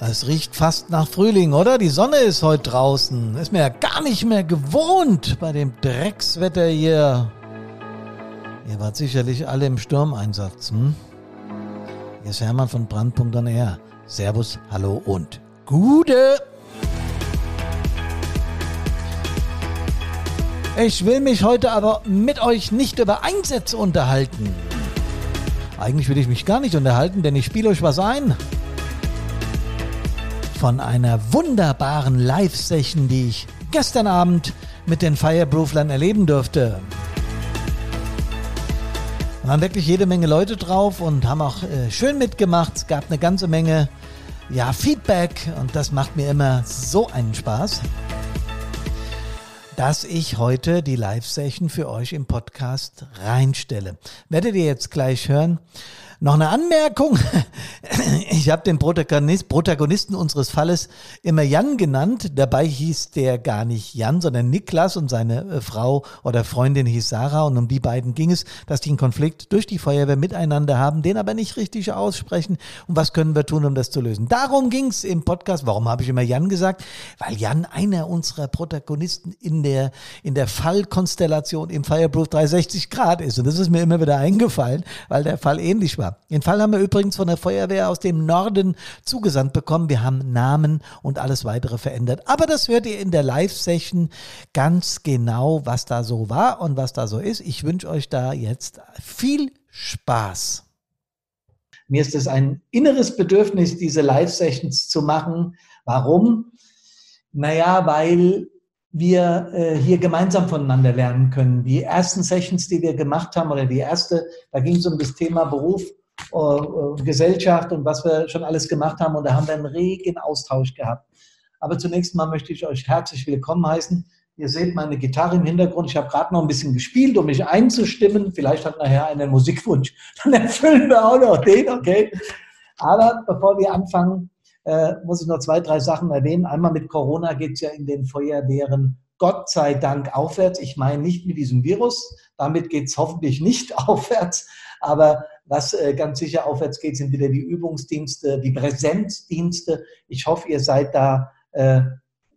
Es riecht fast nach Frühling, oder? Die Sonne ist heute draußen. Ist mir ja gar nicht mehr gewohnt bei dem Dreckswetter hier. Ihr wart sicherlich alle im Sturmeinsatz, hm? Hier ist Hermann von Brand.r. Servus, hallo und Gude! Ich will mich heute aber mit euch nicht über Einsätze unterhalten. Eigentlich will ich mich gar nicht unterhalten, denn ich spiele euch was ein von einer wunderbaren Live-Session, die ich gestern Abend mit den Fireprooflern erleben durfte. Da waren wirklich jede Menge Leute drauf und haben auch äh, schön mitgemacht. Es gab eine ganze Menge ja, Feedback und das macht mir immer so einen Spaß, dass ich heute die Live-Session für euch im Podcast reinstelle. Werdet ihr jetzt gleich hören. Noch eine Anmerkung. Ich habe den Protagonist, Protagonisten unseres Falles immer Jan genannt. Dabei hieß der gar nicht Jan, sondern Niklas und seine äh, Frau oder Freundin hieß Sarah. Und um die beiden ging es, dass die einen Konflikt durch die Feuerwehr miteinander haben, den aber nicht richtig aussprechen. Und was können wir tun, um das zu lösen? Darum ging es im Podcast. Warum habe ich immer Jan gesagt? Weil Jan einer unserer Protagonisten in der, in der Fallkonstellation im Fireproof 360 Grad ist. Und das ist mir immer wieder eingefallen, weil der Fall ähnlich war. Den Fall haben wir übrigens von der Feuerwehr aus dem Norden zugesandt bekommen. Wir haben Namen und alles weitere verändert. Aber das hört ihr in der Live-Session ganz genau, was da so war und was da so ist. Ich wünsche euch da jetzt viel Spaß. Mir ist es ein inneres Bedürfnis, diese Live-Sessions zu machen. Warum? Naja, weil wir äh, hier gemeinsam voneinander lernen können. Die ersten Sessions, die wir gemacht haben, oder die erste, da ging es um das Thema Beruf äh, Gesellschaft und was wir schon alles gemacht haben. Und da haben wir einen regen Austausch gehabt. Aber zunächst mal möchte ich euch herzlich willkommen heißen. Ihr seht meine Gitarre im Hintergrund. Ich habe gerade noch ein bisschen gespielt, um mich einzustimmen. Vielleicht hat nachher einen Musikwunsch. Dann erfüllen wir auch noch den, okay? Aber bevor wir anfangen, äh, muss ich noch zwei, drei Sachen erwähnen. Einmal mit Corona geht es ja in den Feuerwehren Gott sei Dank aufwärts. Ich meine nicht mit diesem Virus. Damit geht es hoffentlich nicht aufwärts. Aber was äh, ganz sicher aufwärts geht, sind wieder die Übungsdienste, die Präsenzdienste. Ich hoffe, ihr seid da äh,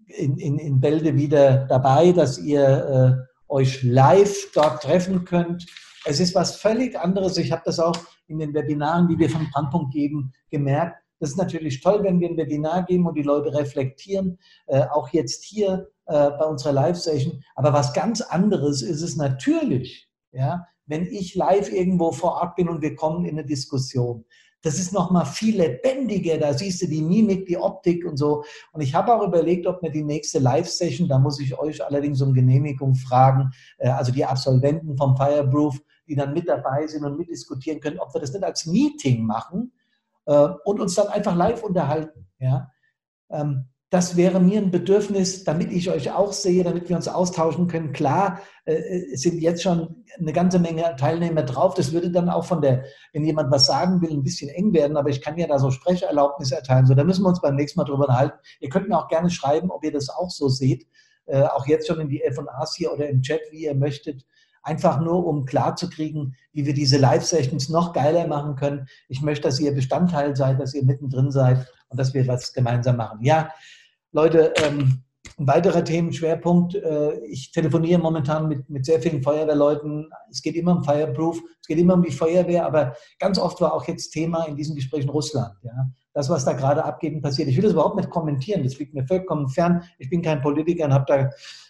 in, in, in Bälde wieder dabei, dass ihr äh, euch live dort treffen könnt. Es ist was völlig anderes. Ich habe das auch in den Webinaren, die wir von Brandpunkt geben, gemerkt. Das ist natürlich toll, wenn wir ein Webinar geben und die Leute reflektieren, äh, auch jetzt hier äh, bei unserer Live-Session. Aber was ganz anderes ist es natürlich, ja, wenn ich live irgendwo vor Ort bin und wir kommen in eine Diskussion. Das ist nochmal viel lebendiger. Da siehst du die Mimik, die Optik und so. Und ich habe auch überlegt, ob mir die nächste Live-Session, da muss ich euch allerdings um Genehmigung fragen, äh, also die Absolventen vom Fireproof, die dann mit dabei sind und mitdiskutieren können, ob wir das nicht als Meeting machen äh, und uns dann einfach live unterhalten. Ja? Das wäre mir ein Bedürfnis, damit ich euch auch sehe, damit wir uns austauschen können. Klar, äh, es sind jetzt schon eine ganze Menge Teilnehmer drauf. Das würde dann auch von der, wenn jemand was sagen will, ein bisschen eng werden. Aber ich kann ja da so Sprecherlaubnis erteilen. So, da müssen wir uns beim nächsten Mal drüber halten. Ihr könnt mir auch gerne schreiben, ob ihr das auch so seht. Äh, auch jetzt schon in die F&As hier oder im Chat, wie ihr möchtet. Einfach nur, um klarzukriegen, wie wir diese Live-Sessions noch geiler machen können. Ich möchte, dass ihr Bestandteil seid, dass ihr mittendrin seid und dass wir was gemeinsam machen. Ja, Leute, ähm, ein weiterer Themenschwerpunkt, äh, ich telefoniere momentan mit, mit sehr vielen Feuerwehrleuten. Es geht immer um Fireproof, es geht immer um die Feuerwehr, aber ganz oft war auch jetzt Thema in diesen Gesprächen Russland. Ja? Das, was da gerade abgeht passiert. Ich will das überhaupt nicht kommentieren, das liegt mir vollkommen fern. Ich bin kein Politiker und habe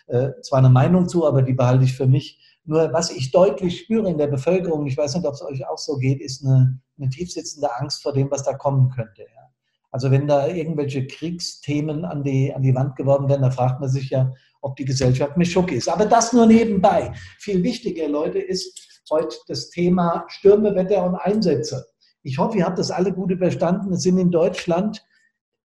da äh, zwar eine Meinung zu, aber die behalte ich für mich. Nur was ich deutlich spüre in der Bevölkerung, ich weiß nicht, ob es euch auch so geht, ist eine, eine tiefsitzende Angst vor dem, was da kommen könnte. Ja? Also wenn da irgendwelche Kriegsthemen an die, an die Wand geworfen werden, da fragt man sich ja, ob die Gesellschaft Mischuk ist. Aber das nur nebenbei. Viel wichtiger, Leute, ist heute das Thema Stürme, Wetter und Einsätze. Ich hoffe, ihr habt das alle gut überstanden. Es sind in Deutschland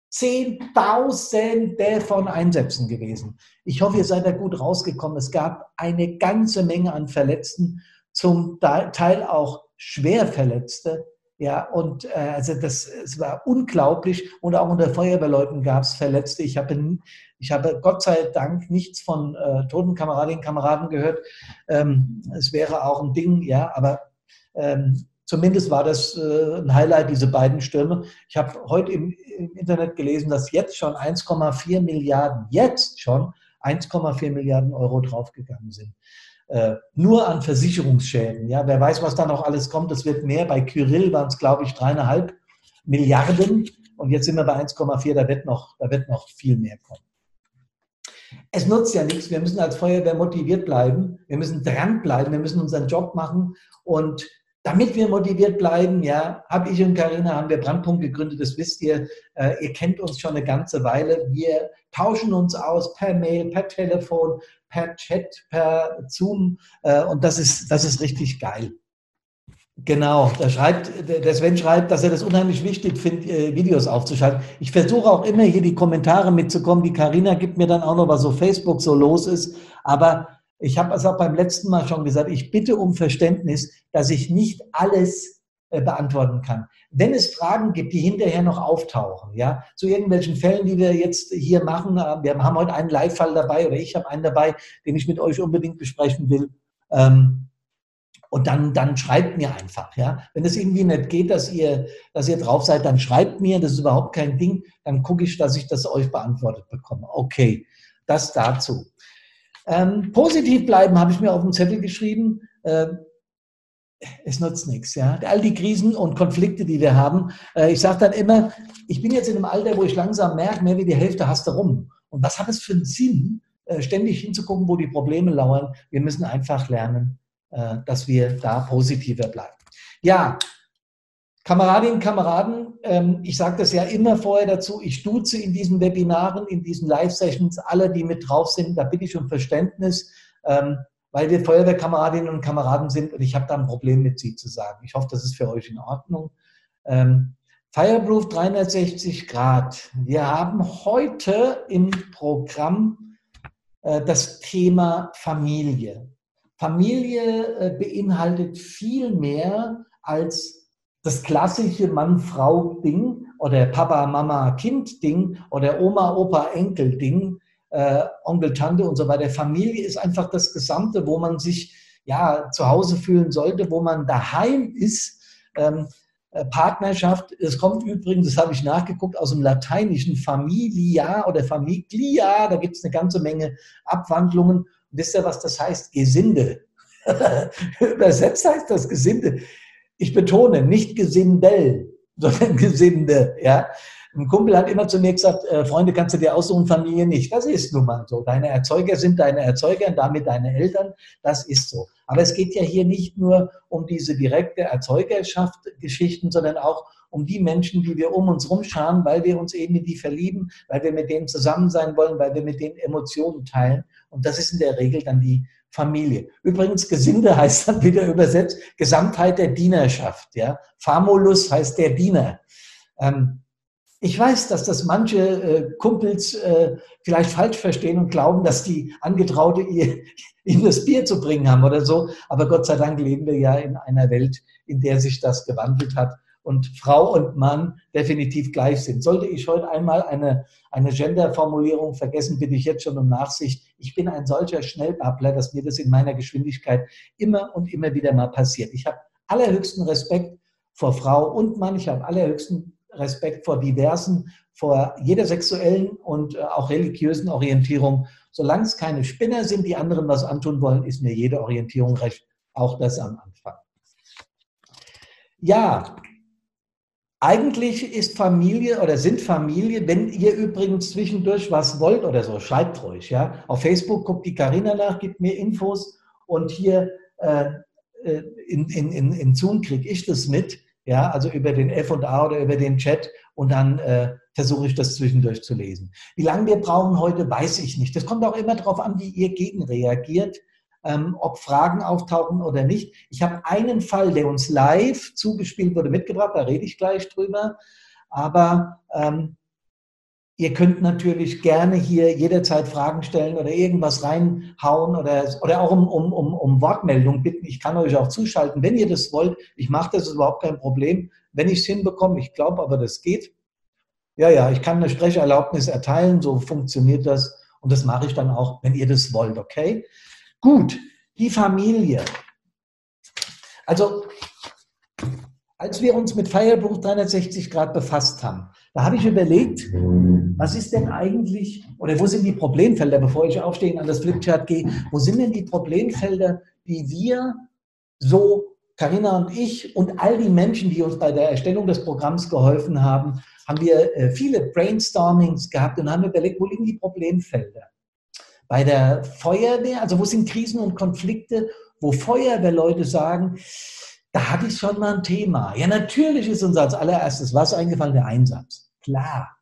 Zehntausende von Einsätzen gewesen. Ich hoffe, ihr seid da gut rausgekommen. Es gab eine ganze Menge an Verletzten, zum Teil auch schwer Verletzte. Ja, und äh, also das es war unglaublich. Und auch unter Feuerwehrleuten gab es Verletzte. Ich habe, ich habe Gott sei Dank nichts von äh, toten Kameradinnen und Kameraden gehört. Ähm, es wäre auch ein Ding, ja, aber ähm, Zumindest war das äh, ein Highlight, diese beiden Stürme. Ich habe heute im, im, Internet gelesen, dass jetzt schon 1,4 Milliarden, jetzt schon 1,4 Milliarden Euro draufgegangen sind. Äh, nur an Versicherungsschäden. Ja, wer weiß, was da noch alles kommt. Es wird mehr. Bei Kyrill waren es, glaube ich, dreieinhalb Milliarden. Und jetzt sind wir bei 1,4. Da wird noch, da wird noch viel mehr kommen. Es nutzt ja nichts. Wir müssen als Feuerwehr motiviert bleiben. Wir müssen dranbleiben. Wir müssen unseren Job machen. Und damit wir motiviert bleiben, ja, habe ich und Karina haben wir Brandpunkt gegründet, das wisst ihr. Äh, ihr kennt uns schon eine ganze Weile. Wir tauschen uns aus per Mail, per Telefon, per Chat, per Zoom äh, und das ist, das ist richtig geil. Genau, da schreibt, der Sven schreibt, dass er das unheimlich wichtig findet, äh, Videos aufzuschalten. Ich versuche auch immer hier die Kommentare mitzukommen. Die Karina gibt mir dann auch noch, was so Facebook so los ist. Aber ich habe es auch beim letzten Mal schon gesagt, ich bitte um Verständnis, dass ich nicht alles beantworten kann. Wenn es Fragen gibt, die hinterher noch auftauchen, ja, zu irgendwelchen Fällen, die wir jetzt hier machen, äh, wir haben heute einen Live-Fall dabei oder ich habe einen dabei, den ich mit euch unbedingt besprechen will. Ähm, und dann, dann schreibt mir einfach, ja. Wenn es irgendwie nicht geht, dass ihr, dass ihr drauf seid, dann schreibt mir, das ist überhaupt kein Ding. Dann gucke ich, dass ich das euch beantwortet bekomme. Okay, das dazu. Ähm, positiv bleiben habe ich mir auf den Zettel geschrieben. Ähm, es nutzt nichts. Ja? All die Krisen und Konflikte, die wir haben. Äh, ich sage dann immer, ich bin jetzt in einem Alter, wo ich langsam merke, mehr wie die Hälfte hast du rum. Und was hat es für einen Sinn, äh, ständig hinzugucken, wo die Probleme lauern? Wir müssen einfach lernen, äh, dass wir da positiver bleiben. Ja, Kameradinnen Kameraden, ähm, ich sage das ja immer vorher dazu, ich duze in diesen Webinaren, in diesen Live-Sessions alle, die mit drauf sind, da bitte ich um Verständnis, ähm, weil wir Feuerwehrkameradinnen und Kameraden sind und ich habe da ein Problem mit Sie zu sagen. Ich hoffe, das ist für euch in Ordnung. Ähm, Fireproof 360 Grad. Wir haben heute im Programm äh, das Thema Familie. Familie äh, beinhaltet viel mehr als das klassische Mann-Frau-Ding oder Papa-Mama-Kind-Ding oder Oma-Opa-Enkel-Ding, äh, Onkel, Tante und so weiter. Familie ist einfach das Gesamte, wo man sich ja zu Hause fühlen sollte, wo man daheim ist. Ähm, äh, Partnerschaft, es kommt übrigens, das habe ich nachgeguckt, aus dem lateinischen Familia oder Famiglia, da gibt es eine ganze Menge Abwandlungen. Wisst ihr, was das heißt? Gesinde. Übersetzt heißt das Gesinde. Ich betone, nicht Gesindel, sondern Gesinde. Ja? Ein Kumpel hat immer zu mir gesagt, äh, Freunde, kannst du dir aussuchen, Familie nicht. Das ist nun mal so. Deine Erzeuger sind deine Erzeuger und damit deine Eltern. Das ist so. Aber es geht ja hier nicht nur um diese direkte Erzeugerschaft Geschichten, sondern auch um die Menschen, die wir um uns rumscharen, weil wir uns eben in die verlieben, weil wir mit denen zusammen sein wollen, weil wir mit denen Emotionen teilen. Und das ist in der Regel dann die Familie. Übrigens, Gesinde heißt dann wieder übersetzt Gesamtheit der Dienerschaft. Ja? Famulus heißt der Diener. Ähm, ich weiß, dass das manche äh, Kumpels äh, vielleicht falsch verstehen und glauben, dass die Angetraute ihr, ihnen das Bier zu bringen haben oder so. Aber Gott sei Dank leben wir ja in einer Welt, in der sich das gewandelt hat und Frau und Mann definitiv gleich sind. Sollte ich heute einmal eine, eine Gender-Formulierung vergessen, bitte ich jetzt schon um Nachsicht. Ich bin ein solcher Schnellbabbler, dass mir das in meiner Geschwindigkeit immer und immer wieder mal passiert. Ich habe allerhöchsten Respekt vor Frau und Mann. Ich habe allerhöchsten Respekt vor diversen, vor jeder sexuellen und äh, auch religiösen Orientierung. Solange es keine Spinner sind, die anderen was antun wollen, ist mir jede Orientierung recht. Auch das am Anfang. Ja, eigentlich ist Familie oder sind Familie, wenn ihr übrigens zwischendurch was wollt oder so, schreibt ruhig. Ja? Auf Facebook guckt die Karina nach, gibt mir Infos und hier äh, äh in, in, in, in Zoom kriege ich das mit, ja, also über den F&A oder über den Chat und dann äh, versuche ich das zwischendurch zu lesen. Wie lange wir brauchen heute, weiß ich nicht. Das kommt auch immer darauf an, wie ihr gegenreagiert ähm, ob Fragen auftauchen oder nicht. Ich habe einen Fall, der uns live zugespielt wurde, mitgebracht, da rede ich gleich drüber. Aber ähm, ihr könnt natürlich gerne hier jederzeit Fragen stellen oder irgendwas reinhauen oder, oder auch um, um, um, um Wortmeldung bitten. Ich kann euch auch zuschalten, wenn ihr das wollt. Ich mache das, ist überhaupt kein Problem. Wenn ich es hinbekomme, ich glaube aber, das geht. Ja, ja, ich kann eine Sprecherlaubnis erteilen, so funktioniert das. Und das mache ich dann auch, wenn ihr das wollt, okay? Gut, die Familie. Also als wir uns mit Fireproof 360 Grad befasst haben, da habe ich überlegt, was ist denn eigentlich, oder wo sind die Problemfelder, bevor ich aufstehe an das Flipchart gehe, wo sind denn die Problemfelder, die wir so, Karina und ich und all die Menschen, die uns bei der Erstellung des Programms geholfen haben, haben wir äh, viele Brainstormings gehabt und haben überlegt, wo liegen die Problemfelder? Bei der Feuerwehr, also wo sind Krisen und Konflikte, wo Feuerwehrleute sagen, da hatte ich schon mal ein Thema. Ja, natürlich ist uns als allererstes was eingefallen, der Einsatz. Klar.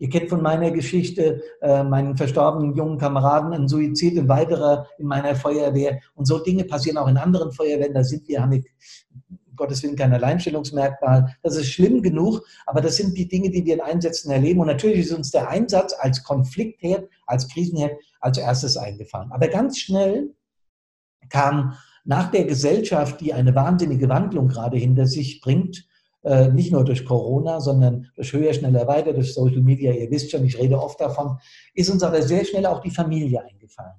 Ihr kennt von meiner Geschichte äh, meinen verstorbenen jungen Kameraden, ein Suizid, ein weiterer in meiner Feuerwehr. Und so Dinge passieren auch in anderen Feuerwehren. Da sind wir, haben wir Gottes Willen kein Alleinstellungsmerkmal. Das ist schlimm genug, aber das sind die Dinge, die wir in Einsätzen erleben. Und natürlich ist uns der Einsatz als Konfliktherd, als Krisenherd als erstes eingefallen. Aber ganz schnell kam nach der Gesellschaft, die eine wahnsinnige Wandlung gerade hinter sich bringt, nicht nur durch Corona, sondern durch höher, schneller, weiter, durch Social Media, ihr wisst schon, ich rede oft davon, ist uns aber sehr schnell auch die Familie eingefallen.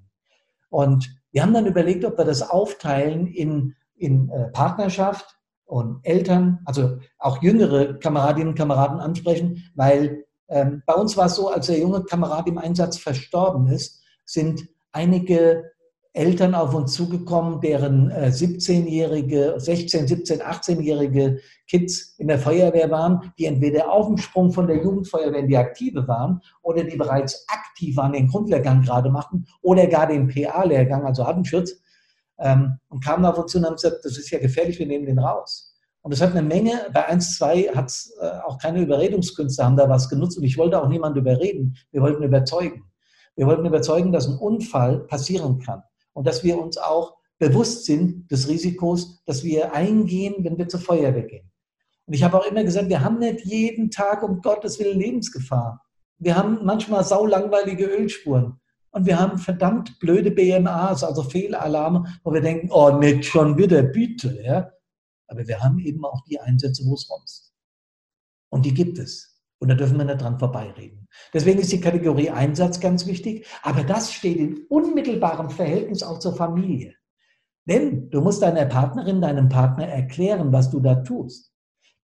Und wir haben dann überlegt, ob wir das aufteilen in, in äh, Partnerschaft und Eltern, also auch jüngere Kameradinnen und Kameraden ansprechen, weil ähm, bei uns war es so, als der junge Kamerad im Einsatz verstorben ist, sind einige Eltern auf uns zugekommen, deren 17-jährige, 16, 17, 18-jährige Kids in der Feuerwehr waren, die entweder auf dem Sprung von der Jugendfeuerwehr in die Aktive waren oder die bereits aktiv waren, den Grundlehrgang gerade machten oder gar den PA-Lehrgang, also Artenschutz, ähm, und kamen auf uns zu und haben gesagt, das ist ja gefährlich, wir nehmen den raus. Und es hat eine Menge, bei 1, 2 hat es äh, auch keine Überredungskünste, haben da was genutzt und ich wollte auch niemanden überreden, wir wollten überzeugen. Wir wollten überzeugen, dass ein Unfall passieren kann und dass wir uns auch bewusst sind des Risikos, dass wir eingehen, wenn wir zur Feuerwehr gehen. Und ich habe auch immer gesagt, wir haben nicht jeden Tag um Gottes Willen Lebensgefahr. Wir haben manchmal saulangweilige Ölspuren. Und wir haben verdammt blöde BMAs, also Fehlalarme, wo wir denken, oh, nicht schon wieder, bitte. Ja? Aber wir haben eben auch die Einsätze, wo es romst. Und die gibt es. Und da dürfen wir nicht dran vorbeireden. Deswegen ist die Kategorie Einsatz ganz wichtig, aber das steht in unmittelbarem Verhältnis auch zur Familie. Denn du musst deiner Partnerin, deinem Partner erklären, was du da tust.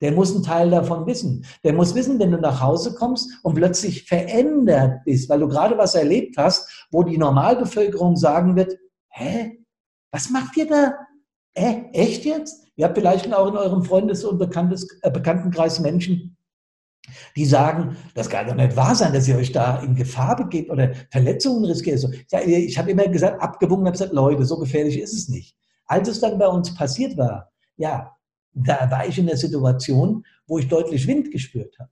Der muss einen Teil davon wissen. Der muss wissen, wenn du nach Hause kommst und plötzlich verändert bist, weil du gerade was erlebt hast, wo die Normalbevölkerung sagen wird, hä, was macht ihr da? Äh, echt jetzt? Ihr habt vielleicht auch in eurem Freundes- und Bekanntes, äh, Bekanntenkreis Menschen, die sagen, das kann doch nicht wahr sein, dass ihr euch da in Gefahr begebt oder Verletzungen riskiert. Ich habe immer gesagt, abgewogen, habe gesagt, Leute, so gefährlich ist es nicht. Als es dann bei uns passiert war, ja, da war ich in der Situation, wo ich deutlich Wind gespürt habe.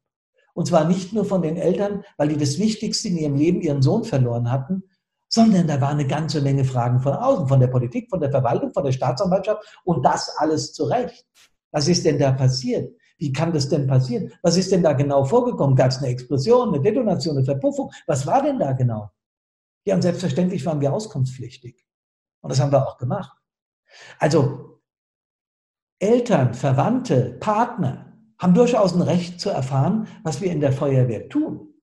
Und zwar nicht nur von den Eltern, weil die das Wichtigste in ihrem Leben, ihren Sohn verloren hatten, sondern da war eine ganze Menge Fragen von außen, von der Politik, von der Verwaltung, von der Staatsanwaltschaft und das alles zu Recht. Was ist denn da passiert? Wie kann das denn passieren? Was ist denn da genau vorgekommen? Gab es eine Explosion, eine Detonation, eine Verpuffung? Was war denn da genau? Ja, und selbstverständlich waren wir auskunftspflichtig. Und das haben wir auch gemacht. Also Eltern, Verwandte, Partner haben durchaus ein Recht zu erfahren, was wir in der Feuerwehr tun.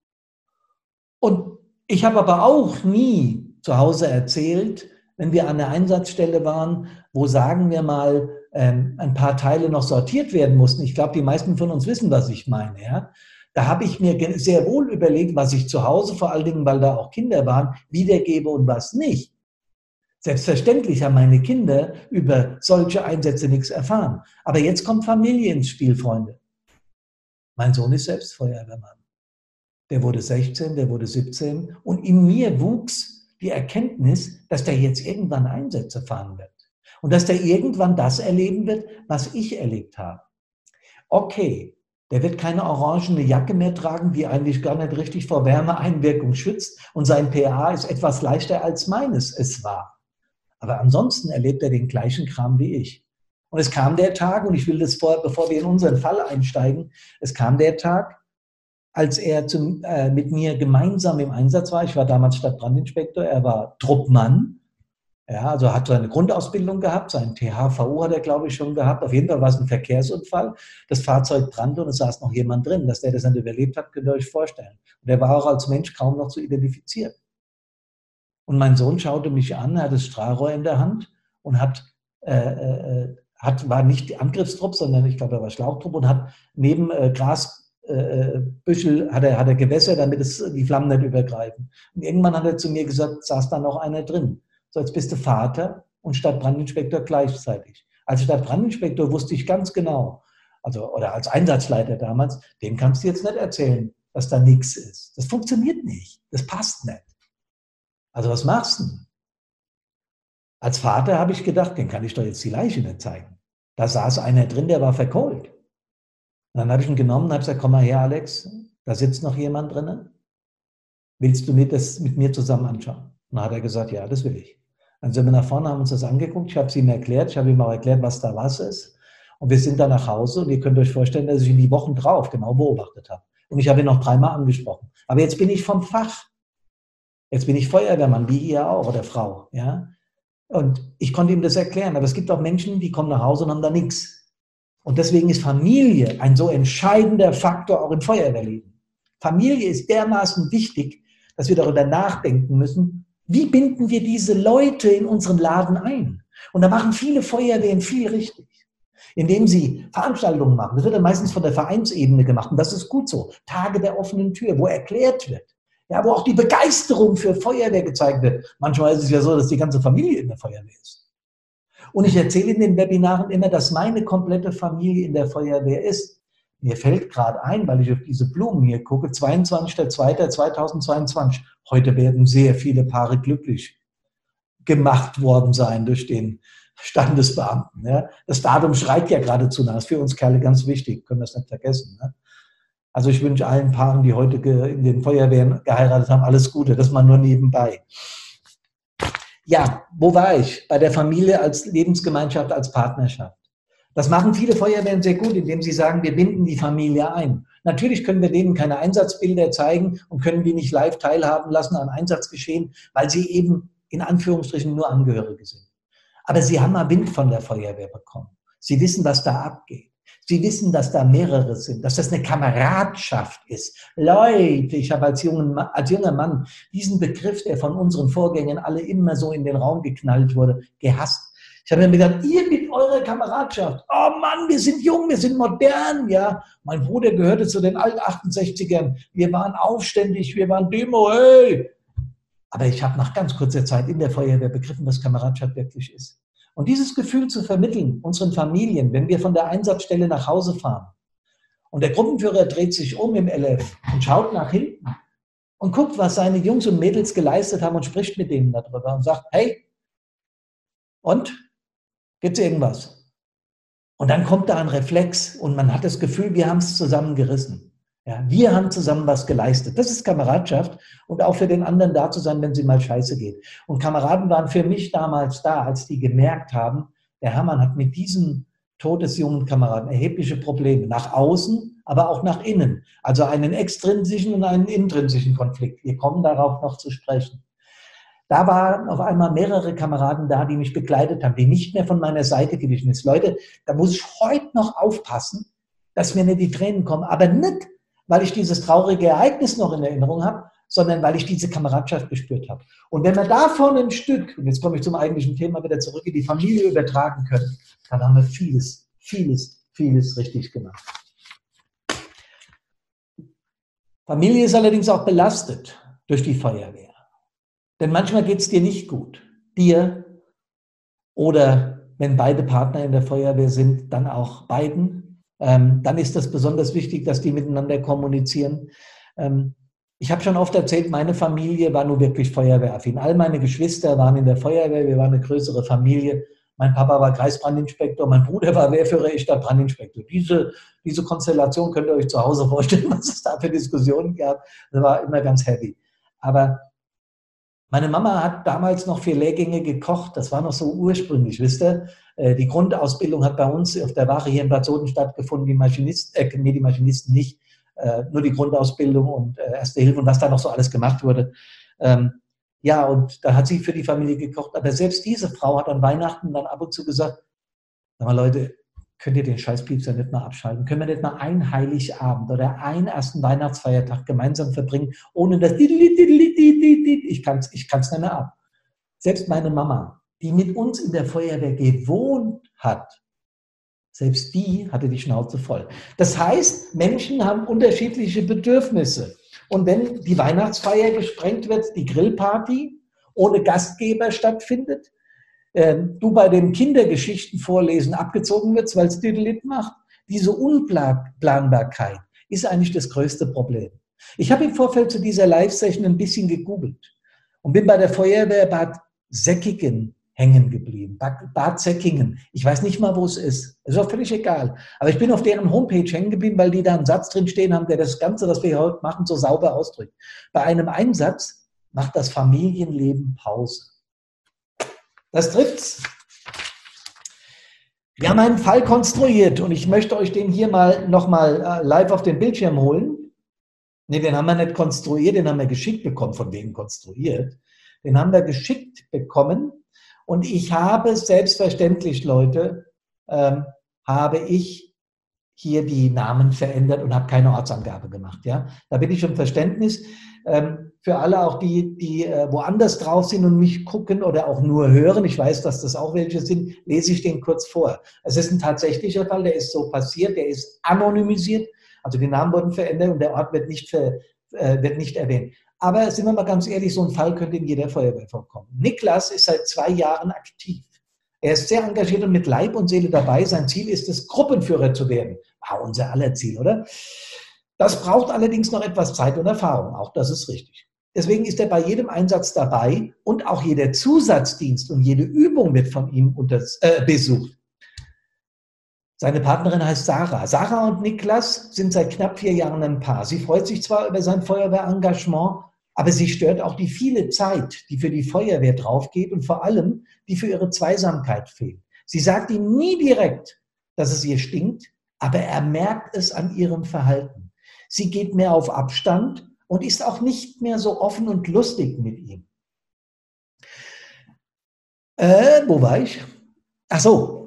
Und ich habe aber auch nie zu Hause erzählt, wenn wir an der Einsatzstelle waren, wo sagen wir mal ähm, ein paar Teile noch sortiert werden mussten. Ich glaube, die meisten von uns wissen, was ich meine. Ja? Da habe ich mir sehr wohl überlegt, was ich zu Hause, vor allen Dingen, weil da auch Kinder waren, wiedergebe und was nicht. Selbstverständlich haben meine Kinder über solche Einsätze nichts erfahren. Aber jetzt kommt Familie ins Spiel, Freunde. Mein Sohn ist selbst Feuerwehrmann. Der wurde 16, der wurde 17 und in mir wuchs die Erkenntnis, dass der jetzt irgendwann Einsätze fahren wird. Und dass der irgendwann das erleben wird, was ich erlebt habe. Okay, der wird keine orangene Jacke mehr tragen, die eigentlich gar nicht richtig vor Wärmeeinwirkung schützt. Und sein pH ist etwas leichter als meines es war. Aber ansonsten erlebt er den gleichen Kram wie ich. Und es kam der Tag, und ich will das vor, bevor wir in unseren Fall einsteigen, es kam der Tag, als er zum, äh, mit mir gemeinsam im Einsatz war. Ich war damals Stadtbrandinspektor, er war Truppmann. Ja, also hat seine Grundausbildung gehabt, sein THVO hat er, glaube ich, schon gehabt. Auf jeden Fall war es ein Verkehrsunfall. Das Fahrzeug brannte und es saß noch jemand drin. Dass der das dann überlebt hat, könnt ihr euch vorstellen. Und er war auch als Mensch kaum noch zu identifizieren. Und mein Sohn schaute mich an, er hat das Strahlrohr in der Hand und hat, äh, äh, hat, war nicht Angriffstrupp, sondern ich glaube, er war Schlauchtrupp und hat neben äh, Grasbüschel äh, hat er, hat er Gewässer, damit es die Flammen nicht übergreifen. Und irgendwann hat er zu mir gesagt, saß da noch einer drin. So, jetzt bist du Vater und Stadtbrandinspektor gleichzeitig. Als Stadtbrandinspektor wusste ich ganz genau, also oder als Einsatzleiter damals, dem kannst du jetzt nicht erzählen, dass da nichts ist. Das funktioniert nicht. Das passt nicht. Also was machst du? Als Vater habe ich gedacht, den kann ich doch jetzt die Leiche nicht zeigen. Da saß einer drin, der war verkohlt. Und dann habe ich ihn genommen und habe gesagt, komm mal her, Alex, da sitzt noch jemand drinnen. Willst du mir das mit mir zusammen anschauen? Und dann hat er gesagt, ja, das will ich. Dann sind wir nach vorne, haben uns das angeguckt. Ich habe es ihm erklärt. Ich habe ihm auch erklärt, was da was ist. Und wir sind dann nach Hause und ihr könnt euch vorstellen, dass ich ihn die Wochen drauf genau beobachtet habe. Und ich habe ihn noch dreimal angesprochen. Aber jetzt bin ich vom Fach. Jetzt bin ich Feuerwehrmann, wie ihr auch, oder Frau. Ja? Und ich konnte ihm das erklären. Aber es gibt auch Menschen, die kommen nach Hause und haben da nichts. Und deswegen ist Familie ein so entscheidender Faktor auch im Feuerwehrleben. Familie ist dermaßen wichtig, dass wir darüber nachdenken müssen, wie binden wir diese Leute in unseren Laden ein? Und da machen viele Feuerwehren viel richtig, indem sie Veranstaltungen machen. Das wird dann meistens von der Vereinsebene gemacht und das ist gut so. Tage der offenen Tür, wo erklärt wird, ja, wo auch die Begeisterung für Feuerwehr gezeigt wird. Manchmal ist es ja so, dass die ganze Familie in der Feuerwehr ist. Und ich erzähle in den Webinaren immer, dass meine komplette Familie in der Feuerwehr ist. Mir fällt gerade ein, weil ich auf diese Blumen hier gucke, 22.02.2022. Heute werden sehr viele Paare glücklich gemacht worden sein durch den Standesbeamten. Ja. Das Datum schreit ja geradezu nach. Das ist für uns Kerle ganz wichtig, können wir es nicht vergessen. Ne? Also ich wünsche allen Paaren, die heute in den Feuerwehren geheiratet haben, alles Gute. Das mal nur nebenbei. Ja, wo war ich? Bei der Familie als Lebensgemeinschaft, als Partnerschaft. Das machen viele Feuerwehren sehr gut, indem sie sagen, wir binden die Familie ein. Natürlich können wir denen keine Einsatzbilder zeigen und können die nicht live teilhaben lassen an Einsatzgeschehen, weil sie eben in Anführungsstrichen nur Angehörige sind. Aber sie haben mal Wind von der Feuerwehr bekommen. Sie wissen, was da abgeht. Sie wissen, dass da mehrere sind, dass das eine Kameradschaft ist. Leute, ich habe als, jungen, als junger Mann diesen Begriff, der von unseren Vorgängern alle immer so in den Raum geknallt wurde, gehasst. Ich habe mir gedacht, ihr mit eurer Kameradschaft, oh Mann, wir sind jung, wir sind modern, ja. Mein Bruder gehörte zu den Alt-68ern. Wir waren aufständig, wir waren Demo, hey. Aber ich habe nach ganz kurzer Zeit in der Feuerwehr begriffen, was Kameradschaft wirklich ist. Und dieses Gefühl zu vermitteln, unseren Familien, wenn wir von der Einsatzstelle nach Hause fahren und der Gruppenführer dreht sich um im LF und schaut nach hinten und guckt, was seine Jungs und Mädels geleistet haben und spricht mit denen darüber und sagt, hey, und? Gibt es irgendwas? Und dann kommt da ein Reflex und man hat das Gefühl, wir haben es zusammengerissen. Ja, wir haben zusammen was geleistet. Das ist Kameradschaft und auch für den anderen da zu sein, wenn sie mal scheiße geht. Und Kameraden waren für mich damals da, als die gemerkt haben, der Hermann hat mit diesem Tod des jungen Kameraden erhebliche Probleme. Nach außen, aber auch nach innen. Also einen extrinsischen und einen intrinsischen Konflikt. Wir kommen darauf noch zu sprechen. Da waren auf einmal mehrere Kameraden da, die mich begleitet haben, die nicht mehr von meiner Seite gewichen ist. Leute, da muss ich heute noch aufpassen, dass mir nicht die Tränen kommen. Aber nicht, weil ich dieses traurige Ereignis noch in Erinnerung habe, sondern weil ich diese Kameradschaft gespürt habe. Und wenn wir davon ein Stück, und jetzt komme ich zum eigentlichen Thema wieder zurück, in die Familie übertragen können, dann haben wir vieles, vieles, vieles richtig gemacht. Familie ist allerdings auch belastet durch die Feuerwehr. Denn manchmal geht es dir nicht gut. Dir oder wenn beide Partner in der Feuerwehr sind, dann auch beiden ähm, dann ist das besonders wichtig, dass die miteinander kommunizieren. Ähm, ich habe schon oft erzählt, meine Familie war nur wirklich feuerwehraffin. All meine Geschwister waren in der Feuerwehr, wir waren eine größere Familie. Mein Papa war Kreisbrandinspektor, mein Bruder war Wehrführer, ich Stadtbrandinspektor. Diese, diese Konstellation könnt ihr euch zu Hause vorstellen, was es da für Diskussionen gab. Das war immer ganz heavy. Aber meine Mama hat damals noch für Lehrgänge gekocht. Das war noch so ursprünglich, wisst ihr? Äh, die Grundausbildung hat bei uns auf der Wache hier in Bad Soden stattgefunden. Die Maschinisten, äh, nee, die Maschinisten nicht. Äh, nur die Grundausbildung und äh, Erste Hilfe und was da noch so alles gemacht wurde. Ähm, ja, und da hat sie für die Familie gekocht. Aber selbst diese Frau hat an Weihnachten dann ab und zu gesagt, sag mal Leute, könnt ihr den Scheißpiepser nicht mal abschalten? Können wir nicht mal einen Heiligabend oder einen ersten Weihnachtsfeiertag gemeinsam verbringen, ohne das ich kann es ich kann's nicht mehr ab. Selbst meine Mama, die mit uns in der Feuerwehr gewohnt hat, Selbst die hatte die Schnauze voll. Das heißt, Menschen haben unterschiedliche Bedürfnisse. Und wenn die Weihnachtsfeier gesprengt wird, die Grillparty ohne Gastgeber stattfindet, äh, du bei den Kindergeschichten vorlesen abgezogen wirst, weil es Didelit macht, diese Unplanbarkeit ist eigentlich das größte Problem. Ich habe im Vorfeld zu dieser Live-Session ein bisschen gegoogelt und bin bei der Feuerwehr Bad Säckigen hängen geblieben. Bad Säckingen. Ich weiß nicht mal, wo es ist. Ist auch völlig egal. Aber ich bin auf deren Homepage hängen geblieben, weil die da einen Satz drin stehen haben, der das Ganze, was wir heute machen, so sauber ausdrückt. Bei einem Einsatz macht das Familienleben Pause. Das trifft's. Wir haben einen Fall konstruiert und ich möchte euch den hier mal nochmal äh, live auf den Bildschirm holen. Ne, den haben wir nicht konstruiert, den haben wir geschickt bekommen, von wegen konstruiert. Den haben wir geschickt bekommen und ich habe selbstverständlich, Leute, ähm, habe ich hier die Namen verändert und habe keine Ortsangabe gemacht. Ja, da bin ich um Verständnis. Ähm, für alle auch die, die äh, woanders drauf sind und mich gucken oder auch nur hören, ich weiß, dass das auch welche sind, lese ich den kurz vor. Es ist ein tatsächlicher Fall, der ist so passiert, der ist anonymisiert, also die Namen wurden verändert und der Ort wird nicht, ver, äh, wird nicht erwähnt. Aber sind wir mal ganz ehrlich, so ein Fall könnte in jeder Feuerwehr vorkommen. Niklas ist seit zwei Jahren aktiv. Er ist sehr engagiert und mit Leib und Seele dabei. Sein Ziel ist es, Gruppenführer zu werden. War unser aller Ziel, oder? Das braucht allerdings noch etwas Zeit und Erfahrung. Auch das ist richtig. Deswegen ist er bei jedem Einsatz dabei und auch jeder Zusatzdienst und jede Übung wird von ihm unter, äh, besucht. Seine Partnerin heißt Sarah. Sarah und Niklas sind seit knapp vier Jahren ein Paar. Sie freut sich zwar über sein Feuerwehrengagement, aber sie stört auch die viele Zeit, die für die Feuerwehr draufgeht und vor allem, die für ihre Zweisamkeit fehlt. Sie sagt ihm nie direkt, dass es ihr stinkt, aber er merkt es an ihrem Verhalten. Sie geht mehr auf Abstand und ist auch nicht mehr so offen und lustig mit ihm. Äh, wo war ich? Ach so,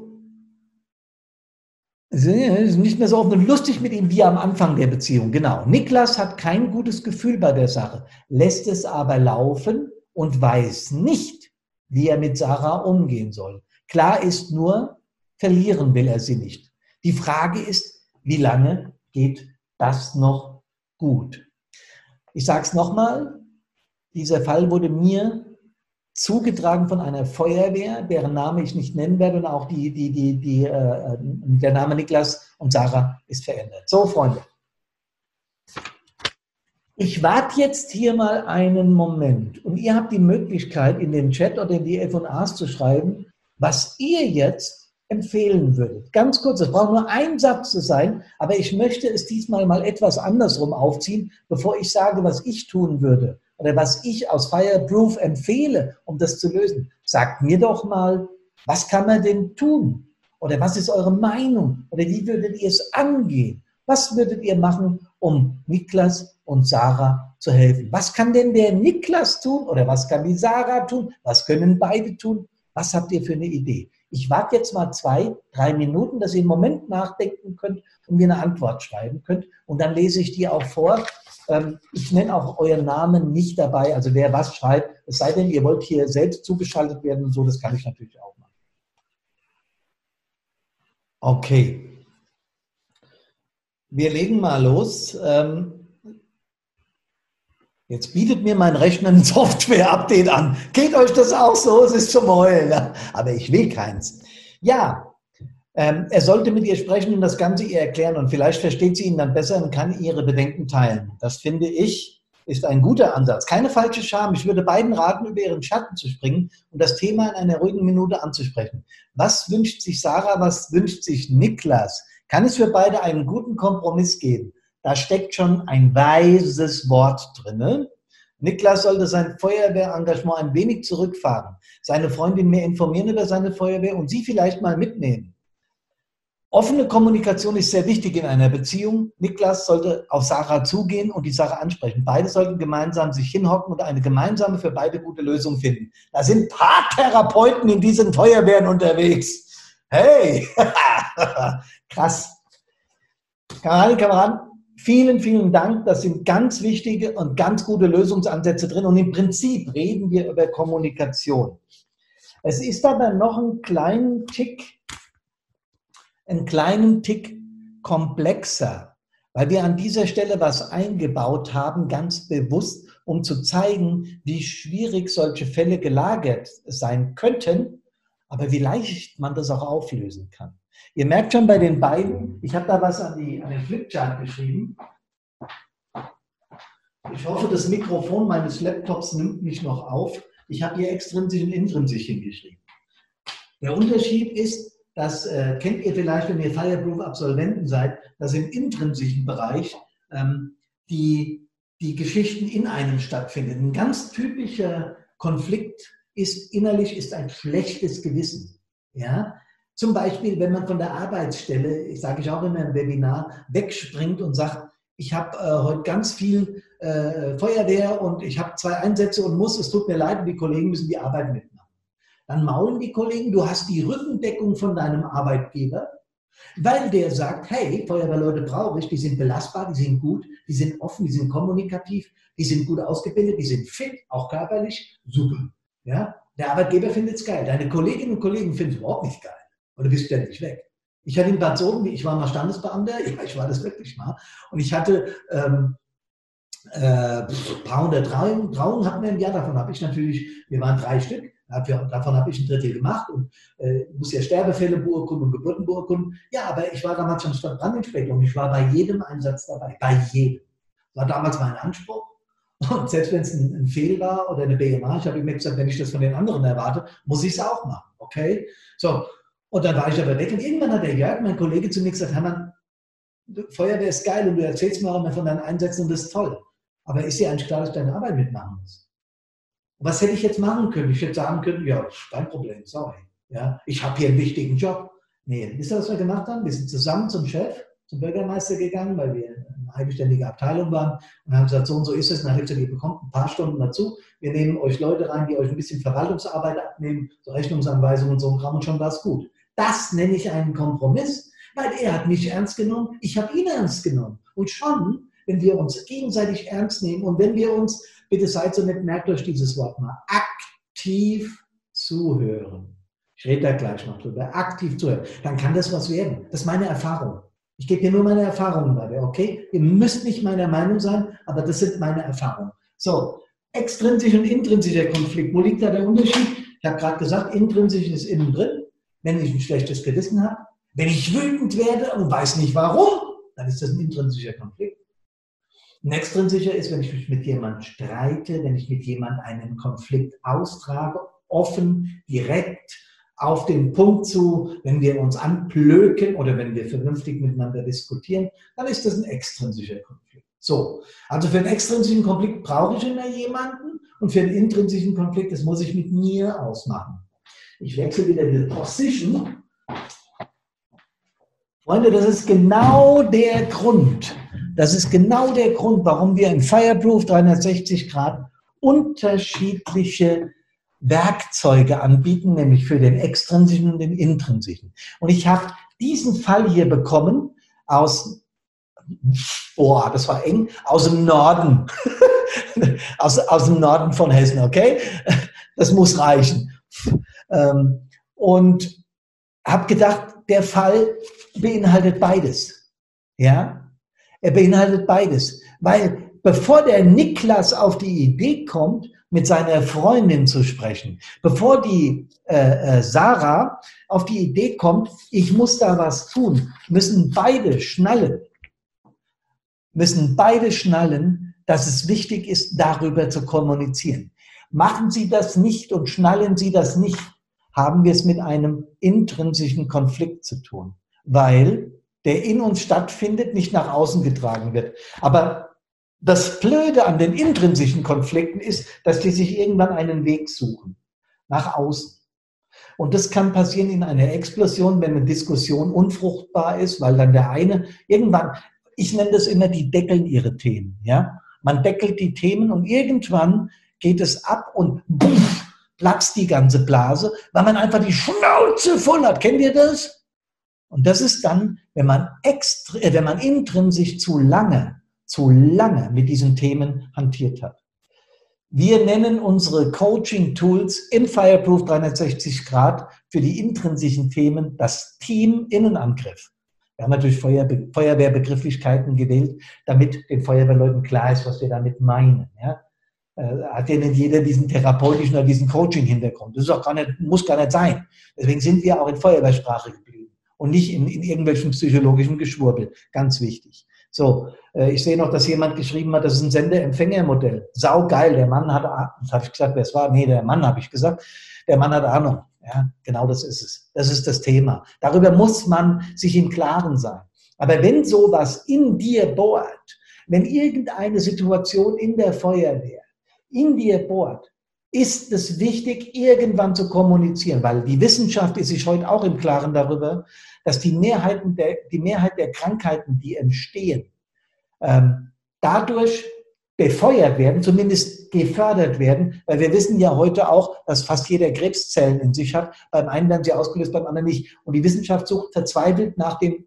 ist nicht mehr so offen und lustig mit ihm wie am Anfang der Beziehung. Genau. Niklas hat kein gutes Gefühl bei der Sache, lässt es aber laufen und weiß nicht, wie er mit Sarah umgehen soll. Klar ist nur, verlieren will er sie nicht. Die Frage ist, wie lange geht das noch gut? Ich sage es nochmal, dieser Fall wurde mir zugetragen von einer Feuerwehr, deren Name ich nicht nennen werde und auch die, die, die, die, äh, der Name Niklas und Sarah ist verändert. So, Freunde. Ich warte jetzt hier mal einen Moment und ihr habt die Möglichkeit, in den Chat oder in die F&As zu schreiben, was ihr jetzt empfehlen würdet. Ganz kurz, es braucht nur ein Satz zu sein, aber ich möchte es diesmal mal etwas andersrum aufziehen, bevor ich sage, was ich tun würde oder was ich aus Fireproof empfehle, um das zu lösen. Sagt mir doch mal, was kann man denn tun? Oder was ist eure Meinung? Oder wie würdet ihr es angehen? Was würdet ihr machen, um Niklas und Sarah zu helfen? Was kann denn der Niklas tun? Oder was kann die Sarah tun? Was können beide tun? Was habt ihr für eine Idee? Ich warte jetzt mal zwei, drei Minuten, dass ihr im Moment nachdenken könnt und mir eine Antwort schreiben könnt. Und dann lese ich die auch vor ähm, ich nenne auch euren Namen nicht dabei, also wer was schreibt, es sei denn, ihr wollt hier selbst zugeschaltet werden und so, das kann ich natürlich auch machen. Okay. Wir legen mal los. Ähm, Jetzt bietet mir mein Rechner ein Software-Update an. Geht euch das auch so? Es ist zum Heulen. Aber ich will keins. Ja, ähm, er sollte mit ihr sprechen und das Ganze ihr erklären und vielleicht versteht sie ihn dann besser und kann ihre Bedenken teilen. Das finde ich ist ein guter Ansatz. Keine falsche Scham. Ich würde beiden raten, über ihren Schatten zu springen und das Thema in einer ruhigen Minute anzusprechen. Was wünscht sich Sarah, was wünscht sich Niklas? Kann es für beide einen guten Kompromiss geben? Da steckt schon ein weises Wort drin. Niklas sollte sein Feuerwehrengagement ein wenig zurückfahren, seine Freundin mehr informieren über seine Feuerwehr und sie vielleicht mal mitnehmen. Offene Kommunikation ist sehr wichtig in einer Beziehung. Niklas sollte auf Sarah zugehen und die Sache ansprechen. Beide sollten gemeinsam sich hinhocken und eine gemeinsame, für beide gute Lösung finden. Da sind Paartherapeuten in diesen Feuerwehren unterwegs. Hey, krass. Kameraden, Kameraden, vielen, vielen Dank. Das sind ganz wichtige und ganz gute Lösungsansätze drin. Und im Prinzip reden wir über Kommunikation. Es ist aber noch ein kleinen Tick einen kleinen Tick komplexer, weil wir an dieser Stelle was eingebaut haben, ganz bewusst, um zu zeigen, wie schwierig solche Fälle gelagert sein könnten, aber wie leicht man das auch auflösen kann. Ihr merkt schon bei den beiden, ich habe da was an, die, an den Flipchart geschrieben. Ich hoffe, das Mikrofon meines Laptops nimmt mich noch auf. Ich habe hier extrinsisch und intrinsisch hingeschrieben. Der Unterschied ist, das äh, kennt ihr vielleicht, wenn ihr Fireproof-Absolventen seid, dass im intrinsischen Bereich ähm, die, die Geschichten in einem stattfinden. Ein ganz typischer Konflikt ist innerlich ist ein schlechtes Gewissen. Ja? Zum Beispiel, wenn man von der Arbeitsstelle, ich sage ich auch in einem Webinar, wegspringt und sagt, ich habe äh, heute ganz viel äh, Feuerwehr und ich habe zwei Einsätze und muss, es tut mir leid, die Kollegen müssen die Arbeit mitmachen. Dann maulen die Kollegen, du hast die Rückendeckung von deinem Arbeitgeber, weil der sagt, hey, Feuerwehrleute brauche ich, die sind belastbar, die sind gut, die sind offen, die sind kommunikativ, die sind gut ausgebildet, die sind fit, auch körperlich, super. Ja? Der Arbeitgeber findet es geil. Deine Kolleginnen und Kollegen finden es überhaupt nicht geil. Und du bist ständig weg. Ich hatte in Bad Soden, ich war mal Standesbeamter, ja, ich war das wirklich mal. Und ich hatte ähm, äh, paar hundert Trauungen, Trauungen hatten wir im Jahr, davon habe ich natürlich, wir waren drei Stück, davon habe ich ein Drittel gemacht und äh, muss ja Sterbefälle beurkunden und Geburten beurkunden. Ja, aber ich war damals schon Stadtbrandinspektor und ich war bei jedem Einsatz dabei, bei jedem. War damals mein Anspruch. Und selbst wenn es ein, ein Fehl war oder eine BMA, ich habe immer gesagt, wenn ich das von den anderen erwarte, muss ich es auch machen. Okay? So, und dann war ich aber weg. Und irgendwann hat der Jörg, mein Kollege, zu mir gesagt, Hermann, Feuerwehr ist geil und du erzählst mir auch immer von deinen Einsätzen und das ist toll. Aber ist dir eigentlich klar, dass ich deine Arbeit mitmachen muss? Was hätte ich jetzt machen können? Ich hätte sagen können, ja, kein Problem, sorry. Ja, ich habe hier einen wichtigen Job. Nee, wisst ihr, was wir gemacht haben? Wir sind zusammen zum Chef, zum Bürgermeister gegangen, weil wir eine eigenständige Abteilung waren und haben gesagt, so und so ist es. Und dann hat er gesagt, ihr bekommt ein paar Stunden dazu. Wir nehmen euch Leute rein, die euch ein bisschen Verwaltungsarbeit abnehmen, so Rechnungsanweisungen und so ein Kram und schon war es gut. Das nenne ich einen Kompromiss, weil er hat mich ernst genommen, ich habe ihn ernst genommen. Und schon, wenn wir uns gegenseitig ernst nehmen und wenn wir uns, bitte seid so nett, merkt euch dieses Wort mal, aktiv zuhören. Ich rede da gleich noch drüber, aktiv zuhören. Dann kann das was werden. Das ist meine Erfahrung. Ich gebe dir nur meine Erfahrungen weiter, okay? Ihr müsst nicht meiner Meinung sein, aber das sind meine Erfahrungen. So, extrinsisch und intrinsischer Konflikt. Wo liegt da der Unterschied? Ich habe gerade gesagt, intrinsisch ist innen drin wenn ich ein schlechtes Gewissen habe. Wenn ich wütend werde und weiß nicht warum, dann ist das ein intrinsischer Konflikt. Ein extrinsischer ist, wenn ich mich mit jemandem streite, wenn ich mit jemandem einen Konflikt austrage, offen, direkt, auf den Punkt zu, wenn wir uns anplöken oder wenn wir vernünftig miteinander diskutieren, dann ist das ein extrinsischer Konflikt. So, also für einen extrinsischen Konflikt brauche ich immer jemanden und für einen intrinsischen Konflikt, das muss ich mit mir ausmachen. Ich wechsle wieder die Position. Freunde, das ist genau der Grund. Das ist genau der Grund, warum wir in Fireproof 360 Grad unterschiedliche Werkzeuge anbieten, nämlich für den extrinsischen und den intrinsischen. Und ich habe diesen Fall hier bekommen aus, boah, das war eng, aus dem Norden, aus, aus dem Norden von Hessen, okay? Das muss reichen. Ähm, und habe gedacht, der Fall beinhaltet beides. Ja, er beinhaltet beides, weil bevor der Niklas auf die Idee kommt, mit seiner Freundin zu sprechen, bevor die äh, äh, Sarah auf die Idee kommt, ich muss da was tun, müssen beide schnallen, müssen beide schnallen, dass es wichtig ist, darüber zu kommunizieren. Machen Sie das nicht und schnallen Sie das nicht, haben wir es mit einem intrinsischen Konflikt zu tun, weil der in uns stattfindet, nicht nach außen getragen wird. Aber das Blöde an den intrinsischen Konflikten ist, dass die sich irgendwann einen Weg suchen, nach außen. Und das kann passieren in einer Explosion, wenn eine Diskussion unfruchtbar ist, weil dann der eine irgendwann, ich nenne das immer, die deckeln ihre Themen, ja. Man deckelt die Themen und irgendwann geht es ab und buff, platzt die ganze Blase, weil man einfach die Schnauze voll hat. Kennt ihr das? Und das ist dann, wenn man, extra, äh, wenn man intrinsisch zu lange, zu lange mit diesen Themen hantiert hat. Wir nennen unsere Coaching-Tools in Fireproof 360 Grad für die intrinsischen Themen das Team Innenangriff. Wir haben natürlich Feuerbe Feuerwehrbegrifflichkeiten gewählt, damit den Feuerwehrleuten klar ist, was wir damit meinen. Ja? Äh, hat ja nicht jeder diesen therapeutischen oder diesen Coaching-Hintergrund. Das ist auch gar nicht, muss gar nicht sein. Deswegen sind wir auch in Feuerwehrsprache geblieben und nicht in, in irgendwelchen psychologischen Geschwurbel. Ganz wichtig. So, äh, ich sehe noch, dass jemand geschrieben hat, das ist ein Sender-Empfänger-Modell. Sau geil, der Mann hat, das habe ich gesagt, wer es war? Nee, der Mann habe ich gesagt. Der Mann hat Ahnung. Ja, genau das ist es. Das ist das Thema. Darüber muss man sich im Klaren sein. Aber wenn sowas in dir bohrt, wenn irgendeine Situation in der Feuerwehr in dir bohrt, ist es wichtig, irgendwann zu kommunizieren, weil die Wissenschaft ist sich heute auch im Klaren darüber, dass die, Mehrheiten der, die Mehrheit der Krankheiten, die entstehen, ähm, dadurch befeuert werden, zumindest gefördert werden, weil wir wissen ja heute auch, dass fast jeder Krebszellen in sich hat. Beim einen werden sie ausgelöst, beim anderen nicht. Und die Wissenschaft sucht verzweifelt nach dem,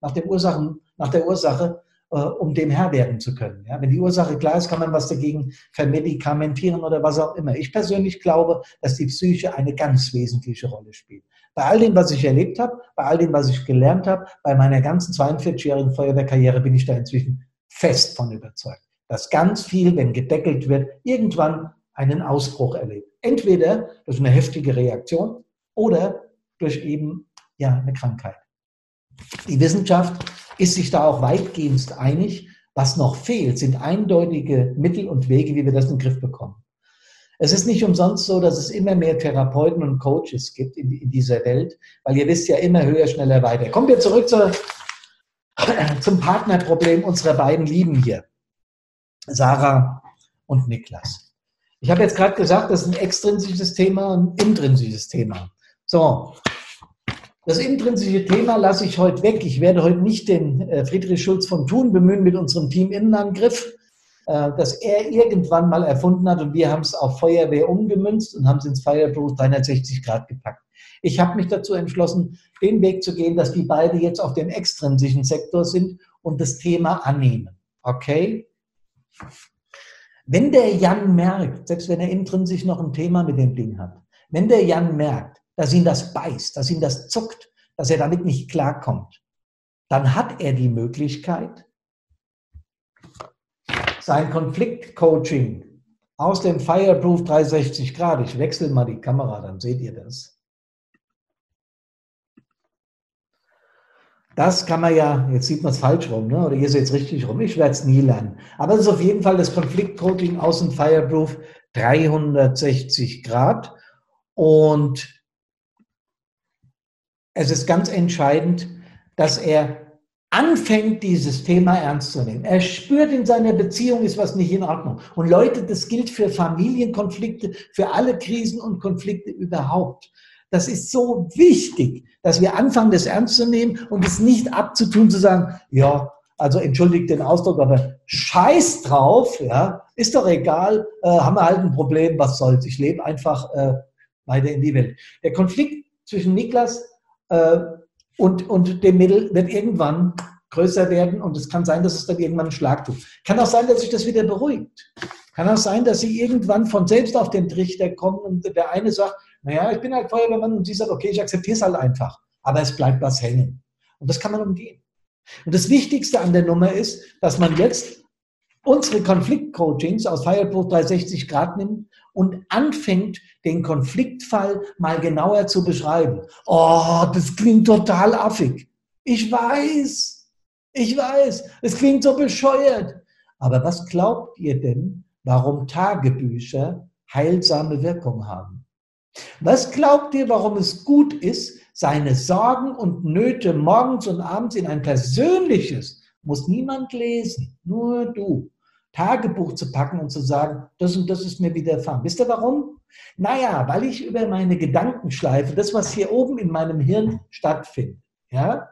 nach dem Ursachen, nach der Ursache um dem Herr werden zu können. Ja, wenn die Ursache klar ist, kann man was dagegen vermedikamentieren oder was auch immer. Ich persönlich glaube, dass die Psyche eine ganz wesentliche Rolle spielt. Bei all dem, was ich erlebt habe, bei all dem, was ich gelernt habe, bei meiner ganzen 42-jährigen Feuerwehrkarriere bin ich da inzwischen fest von überzeugt, dass ganz viel, wenn gedeckelt wird, irgendwann einen Ausbruch erlebt. Entweder durch eine heftige Reaktion oder durch eben ja, eine Krankheit. Die Wissenschaft ist sich da auch weitgehend einig. Was noch fehlt, sind eindeutige Mittel und Wege, wie wir das in den Griff bekommen. Es ist nicht umsonst so, dass es immer mehr Therapeuten und Coaches gibt in, in dieser Welt, weil ihr wisst ja immer höher, schneller, weiter. Kommen wir zurück zur, zum Partnerproblem unserer beiden Lieben hier, Sarah und Niklas. Ich habe jetzt gerade gesagt, das ist ein extrinsisches Thema und ein intrinsisches Thema. So, das intrinsische Thema lasse ich heute weg. Ich werde heute nicht den äh, Friedrich Schulz von Thun bemühen mit unserem Team Innenangriff, äh, das er irgendwann mal erfunden hat und wir haben es auf Feuerwehr umgemünzt und haben es ins Fireproof 360 Grad gepackt. Ich habe mich dazu entschlossen, den Weg zu gehen, dass die beide jetzt auf dem extrinsischen Sektor sind und das Thema annehmen. Okay? Wenn der Jan merkt, selbst wenn er intrinsisch noch ein Thema mit dem Ding hat, wenn der Jan merkt, dass ihn das beißt, dass ihn das zuckt, dass er damit nicht klarkommt, dann hat er die Möglichkeit, sein Konfliktcoaching aus dem Fireproof 360 Grad, ich wechsle mal die Kamera, dann seht ihr das. Das kann man ja, jetzt sieht man es falsch rum, ne? oder ihr seht es richtig rum, ich werde es nie lernen. Aber es ist auf jeden Fall das Konfliktcoaching aus dem Fireproof 360 Grad. Und es ist ganz entscheidend, dass er anfängt, dieses Thema ernst zu nehmen. Er spürt in seiner Beziehung, ist was nicht in Ordnung. Und Leute, das gilt für Familienkonflikte, für alle Krisen und Konflikte überhaupt. Das ist so wichtig, dass wir anfangen, das ernst zu nehmen und es nicht abzutun, zu sagen, ja, also entschuldigt den Ausdruck, aber scheiß drauf, ja, ist doch egal, äh, haben wir halt ein Problem, was soll's. Ich lebe einfach äh, weiter in die Welt. Der Konflikt zwischen Niklas und, und dem Mädel wird irgendwann größer werden und es kann sein, dass es dann irgendwann einen Schlag tut. Kann auch sein, dass sich das wieder beruhigt. Kann auch sein, dass sie irgendwann von selbst auf den Trichter kommen und der eine sagt, naja, ich bin halt Feuerwehrmann und sie sagt, okay, ich akzeptiere es halt einfach. Aber es bleibt was hängen. Und das kann man umgehen. Und das Wichtigste an der Nummer ist, dass man jetzt unsere Konfliktcoachings aus Fireproof 360 Grad nimmt und anfängt, den Konfliktfall mal genauer zu beschreiben. Oh, das klingt total affig. Ich weiß, ich weiß, es klingt so bescheuert. Aber was glaubt ihr denn, warum Tagebücher heilsame Wirkung haben? Was glaubt ihr, warum es gut ist, seine Sorgen und Nöte morgens und abends in ein persönliches, muss niemand lesen, nur du, Tagebuch zu packen und zu sagen, das und das ist mir widerfahren. Wisst ihr warum? Naja, weil ich über meine Gedankenschleife, das, was hier oben in meinem Hirn stattfindet, ja,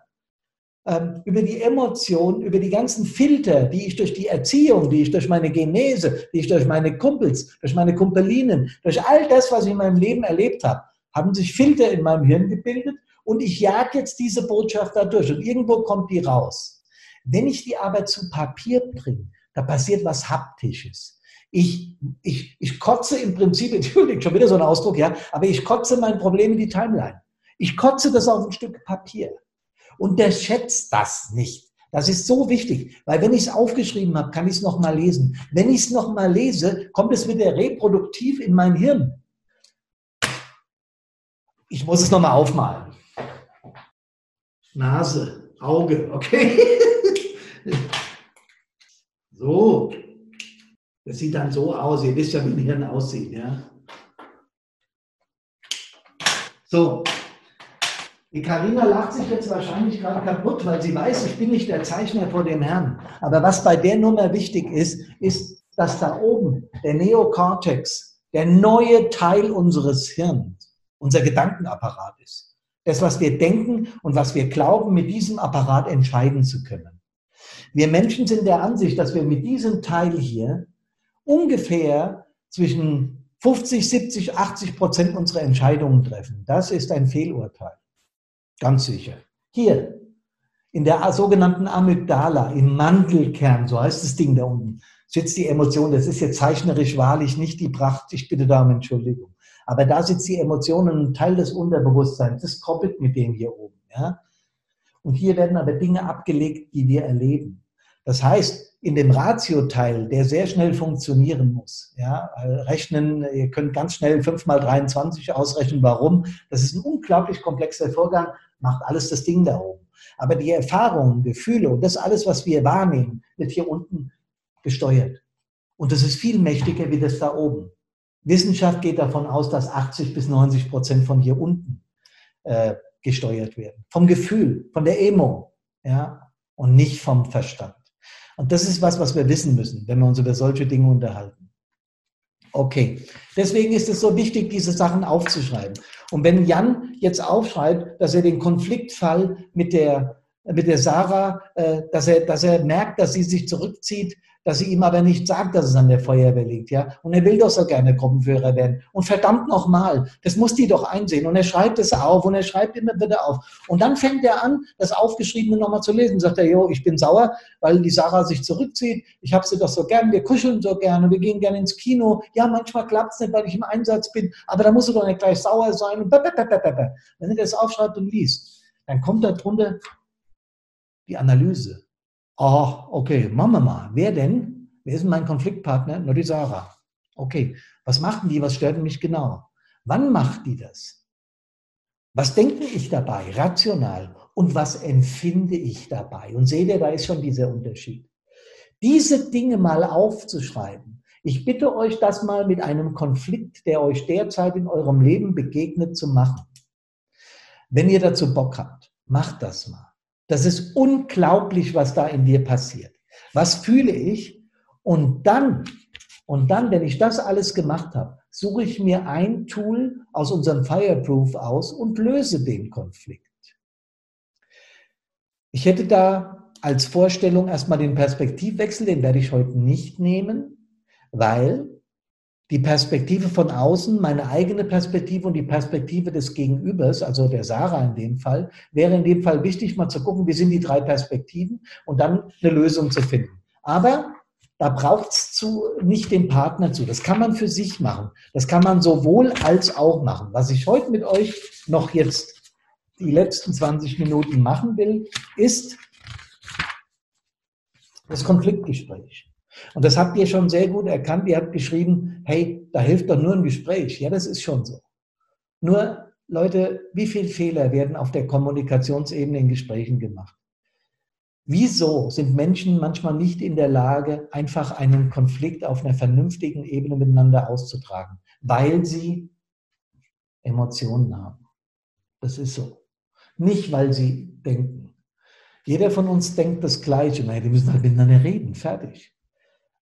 ähm, über die Emotionen, über die ganzen Filter, die ich durch die Erziehung, die ich durch meine Genese, die ich durch meine Kumpels, durch meine Kumpelinen, durch all das, was ich in meinem Leben erlebt habe, haben sich Filter in meinem Hirn gebildet und ich jag jetzt diese Botschaft da durch und irgendwo kommt die raus. Wenn ich die aber zu Papier bringe, da passiert was Haptisches. Ich, ich, ich kotze im Prinzip, entschuldigt, schon wieder so ein Ausdruck, ja, aber ich kotze mein Problem in die Timeline. Ich kotze das auf ein Stück Papier. Und der schätzt das nicht. Das ist so wichtig, weil wenn ich es aufgeschrieben habe, kann ich es nochmal lesen. Wenn ich es nochmal lese, kommt es wieder reproduktiv in mein Hirn. Ich muss es nochmal aufmalen. Nase, Auge, okay. so. Das sieht dann so aus. Ihr wisst ja, wie ein Hirn aussieht. Ja? So, die Karina lacht sich jetzt wahrscheinlich gerade kaputt, weil sie weiß, ich bin nicht der Zeichner vor dem Herrn. Aber was bei der Nummer wichtig ist, ist, dass da oben der Neokortex, der neue Teil unseres Hirns, unser Gedankenapparat ist. Das, was wir denken und was wir glauben, mit diesem Apparat entscheiden zu können. Wir Menschen sind der Ansicht, dass wir mit diesem Teil hier ungefähr zwischen 50, 70, 80 Prozent unserer Entscheidungen treffen. Das ist ein Fehlurteil. Ganz sicher. Hier, in der sogenannten Amygdala, im Mandelkern, so heißt das Ding da unten, sitzt die Emotion. Das ist jetzt zeichnerisch wahrlich nicht die Pracht. Ich bitte da um Entschuldigung. Aber da sitzt die Emotion und ein Teil des Unterbewusstseins. Das koppelt mit dem hier oben. Ja? Und hier werden aber Dinge abgelegt, die wir erleben. Das heißt, in dem Ratio-Teil, der sehr schnell funktionieren muss. Ja, rechnen, ihr könnt ganz schnell 5 mal 23 ausrechnen, warum. Das ist ein unglaublich komplexer Vorgang, macht alles das Ding da oben. Aber die Erfahrungen, Gefühle und das alles, was wir wahrnehmen, wird hier unten gesteuert. Und das ist viel mächtiger wie das da oben. Wissenschaft geht davon aus, dass 80 bis 90 Prozent von hier unten äh, gesteuert werden. Vom Gefühl, von der Emo, ja, und nicht vom Verstand. Und das ist was, was wir wissen müssen, wenn wir uns über solche Dinge unterhalten. Okay, deswegen ist es so wichtig, diese Sachen aufzuschreiben. Und wenn Jan jetzt aufschreibt, dass er den Konfliktfall mit der, mit der Sarah, äh, dass, er, dass er merkt, dass sie sich zurückzieht, dass sie ihm aber nicht sagt, dass es an der Feuerwehr liegt, ja. Und er will doch so gerne Gruppenführer werden. Und verdammt nochmal, das muss die doch einsehen. Und er schreibt es auf und er schreibt immer wieder auf. Und dann fängt er an, das Aufgeschriebene nochmal zu lesen. Sagt er, jo, ich bin sauer, weil die Sarah sich zurückzieht. Ich habe sie doch so gern, wir kuscheln so gerne, wir gehen gerne ins Kino. Ja, manchmal klappt es nicht, weil ich im Einsatz bin, aber da muss er doch nicht gleich sauer sein. Und Wenn er das aufschreibt und liest, dann kommt da drunter die Analyse. Oh, okay, machen wir mal. Wer denn? Wer ist denn mein Konfliktpartner? Nur die Sarah. Okay, was machten die? Was stört mich genau? Wann macht die das? Was denke ich dabei, rational? Und was empfinde ich dabei? Und seht ihr, da ist schon dieser Unterschied. Diese Dinge mal aufzuschreiben. Ich bitte euch, das mal mit einem Konflikt, der euch derzeit in eurem Leben begegnet, zu machen. Wenn ihr dazu Bock habt, macht das mal. Das ist unglaublich, was da in dir passiert. Was fühle ich? Und dann, und dann, wenn ich das alles gemacht habe, suche ich mir ein Tool aus unserem Fireproof aus und löse den Konflikt. Ich hätte da als Vorstellung erstmal den Perspektivwechsel, den werde ich heute nicht nehmen, weil die Perspektive von außen, meine eigene Perspektive und die Perspektive des Gegenübers, also der Sarah in dem Fall, wäre in dem Fall wichtig, mal zu gucken, wie sind die drei Perspektiven und dann eine Lösung zu finden. Aber da braucht es nicht den Partner zu. Das kann man für sich machen. Das kann man sowohl als auch machen. Was ich heute mit euch noch jetzt die letzten 20 Minuten machen will, ist das Konfliktgespräch. Und das habt ihr schon sehr gut erkannt. Ihr habt geschrieben, hey, da hilft doch nur ein Gespräch. Ja, das ist schon so. Nur, Leute, wie viele Fehler werden auf der Kommunikationsebene in Gesprächen gemacht? Wieso sind Menschen manchmal nicht in der Lage, einfach einen Konflikt auf einer vernünftigen Ebene miteinander auszutragen? Weil sie Emotionen haben. Das ist so. Nicht, weil sie denken. Jeder von uns denkt das Gleiche. Naja, die müssen halt miteinander reden. Fertig.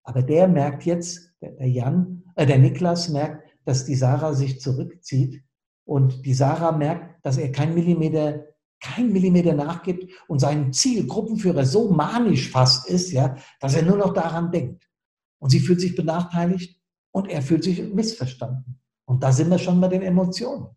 Aber der merkt jetzt, der Jan, äh, der Niklas merkt, dass die Sarah sich zurückzieht und die Sarah merkt, dass er kein Millimeter, kein Millimeter nachgibt und sein Ziel, Gruppenführer, so manisch fast ist, ja, dass er nur noch daran denkt. Und sie fühlt sich benachteiligt und er fühlt sich missverstanden. Und da sind wir schon bei den Emotionen.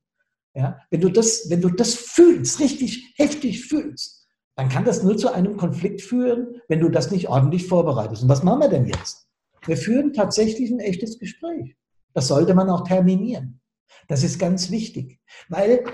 Ja, wenn du das, wenn du das fühlst, richtig heftig fühlst, dann kann das nur zu einem Konflikt führen, wenn du das nicht ordentlich vorbereitest. Und was machen wir denn jetzt? Wir führen tatsächlich ein echtes Gespräch. Das sollte man auch terminieren. Das ist ganz wichtig, weil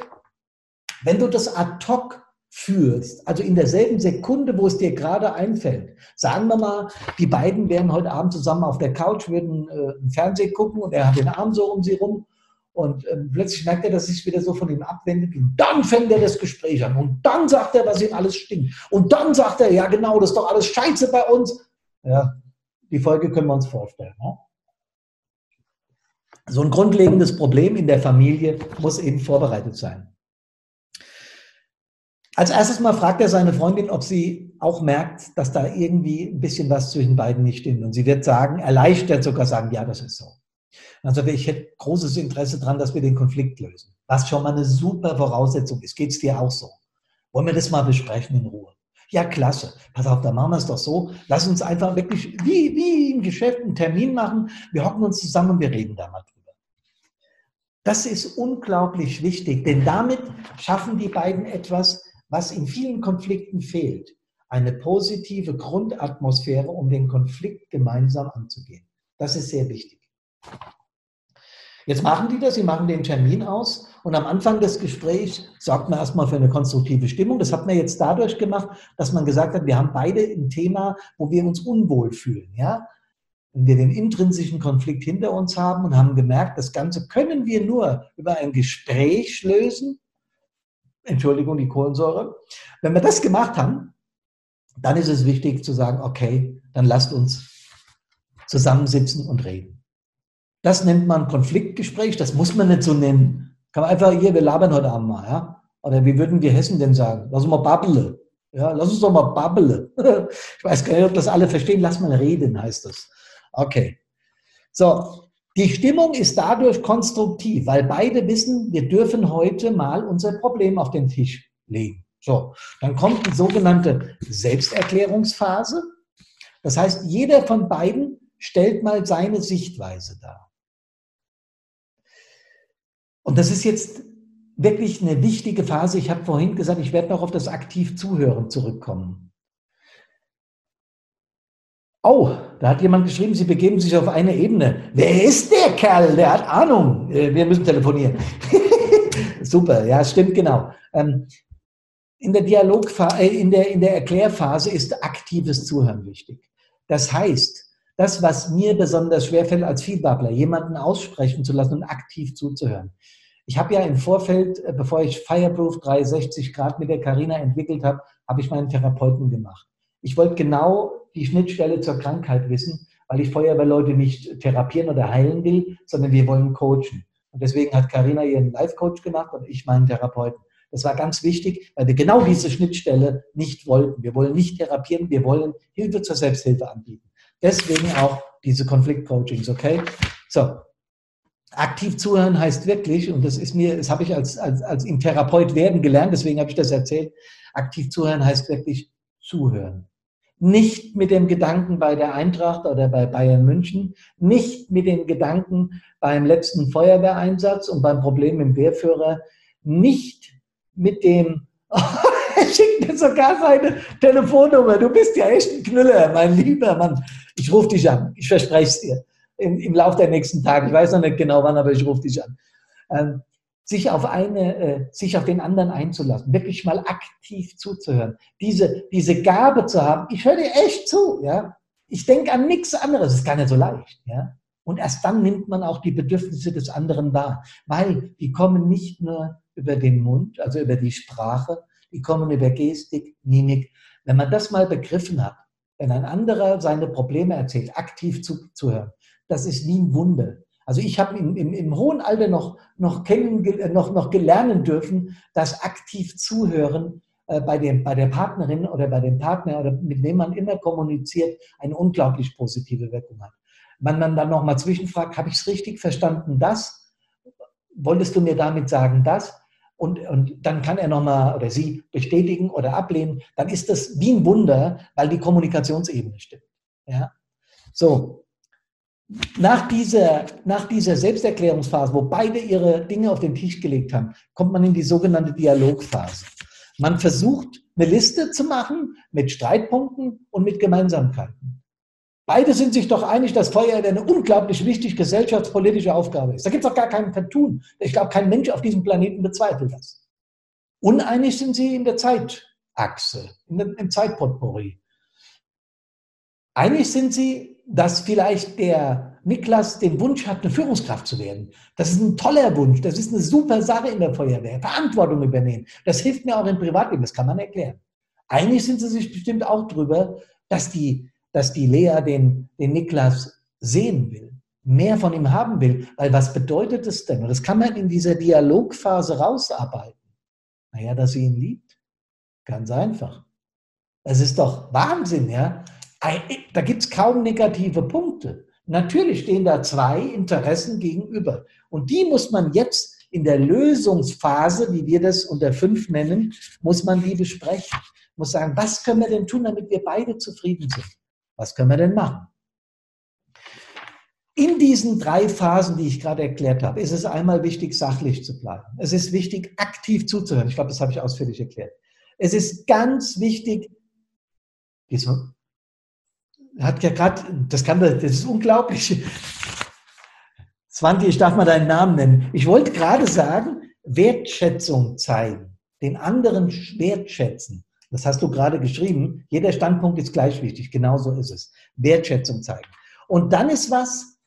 wenn du das ad hoc führst, also in derselben Sekunde, wo es dir gerade einfällt, sagen wir mal, die beiden wären heute Abend zusammen auf der Couch, würden äh, Fernsehen gucken und er hat den Arm so um sie rum und äh, plötzlich merkt er, dass sich wieder so von ihm abwendet und dann fängt er das Gespräch an und dann sagt er, was ihm alles stinkt und dann sagt er, ja genau, das ist doch alles Scheiße bei uns. Ja, die Folge können wir uns vorstellen. Ne? So ein grundlegendes Problem in der Familie muss eben vorbereitet sein. Als erstes mal fragt er seine Freundin, ob sie auch merkt, dass da irgendwie ein bisschen was zwischen beiden nicht stimmt. Und sie wird sagen, erleichtert sogar sagen, ja, das ist so. Also ich hätte großes Interesse daran, dass wir den Konflikt lösen. Was schon mal eine super Voraussetzung ist. Geht es dir auch so? Wollen wir das mal besprechen in Ruhe? Ja, klasse. Pass auf, da machen wir es doch so. Lass uns einfach wirklich wie, wie im Geschäft einen Termin machen. Wir hocken uns zusammen und wir reden da mal drüber. Das ist unglaublich wichtig, denn damit schaffen die beiden etwas, was in vielen Konflikten fehlt, eine positive Grundatmosphäre, um den Konflikt gemeinsam anzugehen. Das ist sehr wichtig. Jetzt machen die das, sie machen den Termin aus und am Anfang des Gesprächs sorgt man erstmal für eine konstruktive Stimmung. Das hat man jetzt dadurch gemacht, dass man gesagt hat, wir haben beide ein Thema, wo wir uns unwohl fühlen. Ja? Wenn wir den intrinsischen Konflikt hinter uns haben und haben gemerkt, das Ganze können wir nur über ein Gespräch lösen, Entschuldigung, die Kohlensäure. Wenn wir das gemacht haben, dann ist es wichtig zu sagen, okay, dann lasst uns zusammensitzen und reden. Das nennt man Konfliktgespräch, das muss man nicht so nennen. Kann man einfach hier, wir labern heute Abend mal, ja? Oder wie würden wir Hessen denn sagen? Lass uns mal babbele. Ja, lass uns doch mal babbele. Ich weiß gar nicht, ob das alle verstehen. Lass mal reden, heißt das. Okay. So, die Stimmung ist dadurch konstruktiv, weil beide wissen, wir dürfen heute mal unser Problem auf den Tisch legen. So, dann kommt die sogenannte Selbsterklärungsphase. Das heißt, jeder von beiden stellt mal seine Sichtweise dar. Und das ist jetzt wirklich eine wichtige Phase. Ich habe vorhin gesagt, ich werde noch auf das aktiv Zuhören zurückkommen. Oh, da hat jemand geschrieben, Sie begeben sich auf eine Ebene. Wer ist der Kerl? Der hat Ahnung. Äh, wir müssen telefonieren. Super, ja, stimmt genau. Ähm, in der Dialogphase, äh, in der, in der Erklärphase ist aktives Zuhören wichtig. Das heißt, das, was mir besonders schwerfällt als Feedbackler, jemanden aussprechen zu lassen und aktiv zuzuhören. Ich habe ja im Vorfeld, äh, bevor ich Fireproof 360 Grad mit der Carina entwickelt habe, habe ich meinen Therapeuten gemacht. Ich wollte genau die Schnittstelle zur Krankheit wissen, weil ich Feuerwehrleute nicht therapieren oder heilen will, sondern wir wollen coachen. Und deswegen hat Karina ihren Life-Coach gemacht und ich meinen Therapeuten. Das war ganz wichtig, weil wir genau diese Schnittstelle nicht wollten. Wir wollen nicht therapieren, wir wollen Hilfe zur Selbsthilfe anbieten. Deswegen auch diese Konflikt-Coachings, okay? So. Aktiv zuhören heißt wirklich, und das ist mir, das habe ich als, als, als im Therapeut werden gelernt, deswegen habe ich das erzählt. Aktiv zuhören heißt wirklich zuhören nicht mit dem Gedanken bei der Eintracht oder bei Bayern München, nicht mit dem Gedanken beim letzten Feuerwehreinsatz und beim Problem im Wehrführer, nicht mit dem, er schickt mir sogar seine Telefonnummer, du bist ja echt ein Knüller, mein lieber Mann. Ich rufe dich an, ich verspreche es dir. Im, Im Laufe der nächsten Tage, ich weiß noch nicht genau wann, aber ich rufe dich an. Ähm, sich auf eine, äh, sich auf den anderen einzulassen, wirklich mal aktiv zuzuhören, diese, diese Gabe zu haben, ich höre dir echt zu, ja. Ich denke an nichts anderes, das ist gar nicht so leicht, ja. Und erst dann nimmt man auch die Bedürfnisse des anderen wahr, weil die kommen nicht nur über den Mund, also über die Sprache, die kommen über Gestik, Mimik. Wenn man das mal begriffen hat, wenn ein anderer seine Probleme erzählt, aktiv zuzuhören, das ist wie ein Wunder. Also ich habe im, im, im, hohen Alter noch, noch, kennen, noch, noch gelernen dürfen, dass aktiv zuhören äh, bei, dem, bei der Partnerin oder bei dem Partner oder mit dem man immer kommuniziert, eine unglaublich positive Wirkung hat. Wenn man dann nochmal zwischenfragt, habe ich es richtig verstanden, das? Wolltest du mir damit sagen, das? Und, und dann kann er nochmal oder sie bestätigen oder ablehnen, dann ist das wie ein Wunder, weil die Kommunikationsebene stimmt. Ja? So, nach dieser, nach dieser Selbsterklärungsphase, wo beide ihre Dinge auf den Tisch gelegt haben, kommt man in die sogenannte Dialogphase. Man versucht, eine Liste zu machen mit Streitpunkten und mit Gemeinsamkeiten. Beide sind sich doch einig, dass Feuerwehr eine unglaublich wichtige gesellschaftspolitische Aufgabe ist. Da gibt es auch gar keinen Vertun. Ich glaube, kein Mensch auf diesem Planeten bezweifelt das. Uneinig sind sie in der Zeitachse, im Zeitpotpourri. Einig sind sie, dass vielleicht der Niklas den Wunsch hat, eine Führungskraft zu werden. Das ist ein toller Wunsch. Das ist eine super Sache in der Feuerwehr. Verantwortung übernehmen. Das hilft mir auch im Privatleben. Das kann man erklären. Einig sind sie sich bestimmt auch darüber, dass die, dass die Lea den, den Niklas sehen will, mehr von ihm haben will. Weil was bedeutet es denn? Und das kann man in dieser Dialogphase rausarbeiten. Naja, dass sie ihn liebt. Ganz einfach. Es ist doch Wahnsinn, ja. Da gibt es kaum negative Punkte. Natürlich stehen da zwei Interessen gegenüber. Und die muss man jetzt in der Lösungsphase, wie wir das unter fünf nennen, muss man die besprechen. Muss sagen, was können wir denn tun, damit wir beide zufrieden sind? Was können wir denn machen? In diesen drei Phasen, die ich gerade erklärt habe, ist es einmal wichtig, sachlich zu bleiben. Es ist wichtig, aktiv zuzuhören. Ich glaube, das habe ich ausführlich erklärt. Es ist ganz wichtig, hat ja gerade, das kann, das ist unglaublich. Swanti, ich darf mal deinen Namen nennen. Ich wollte gerade sagen, Wertschätzung zeigen, den anderen wertschätzen. Das hast du gerade geschrieben. Jeder Standpunkt ist gleich wichtig. Genauso ist es. Wertschätzung zeigen. Und dann ist was,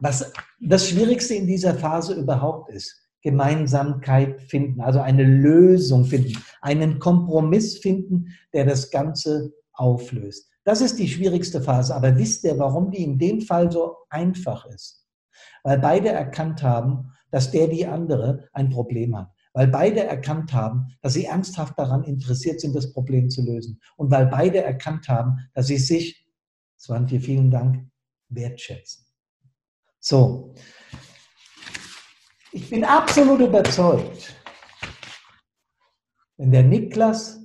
was das Schwierigste in dieser Phase überhaupt ist, Gemeinsamkeit finden, also eine Lösung finden, einen Kompromiss finden, der das Ganze auflöst. Das ist die schwierigste Phase. Aber wisst ihr, warum die in dem Fall so einfach ist? Weil beide erkannt haben, dass der die andere ein Problem hat. Weil beide erkannt haben, dass sie ernsthaft daran interessiert sind, das Problem zu lösen. Und weil beide erkannt haben, dass sie sich, Swantje, vielen Dank, wertschätzen. So. Ich bin absolut überzeugt, wenn der Niklas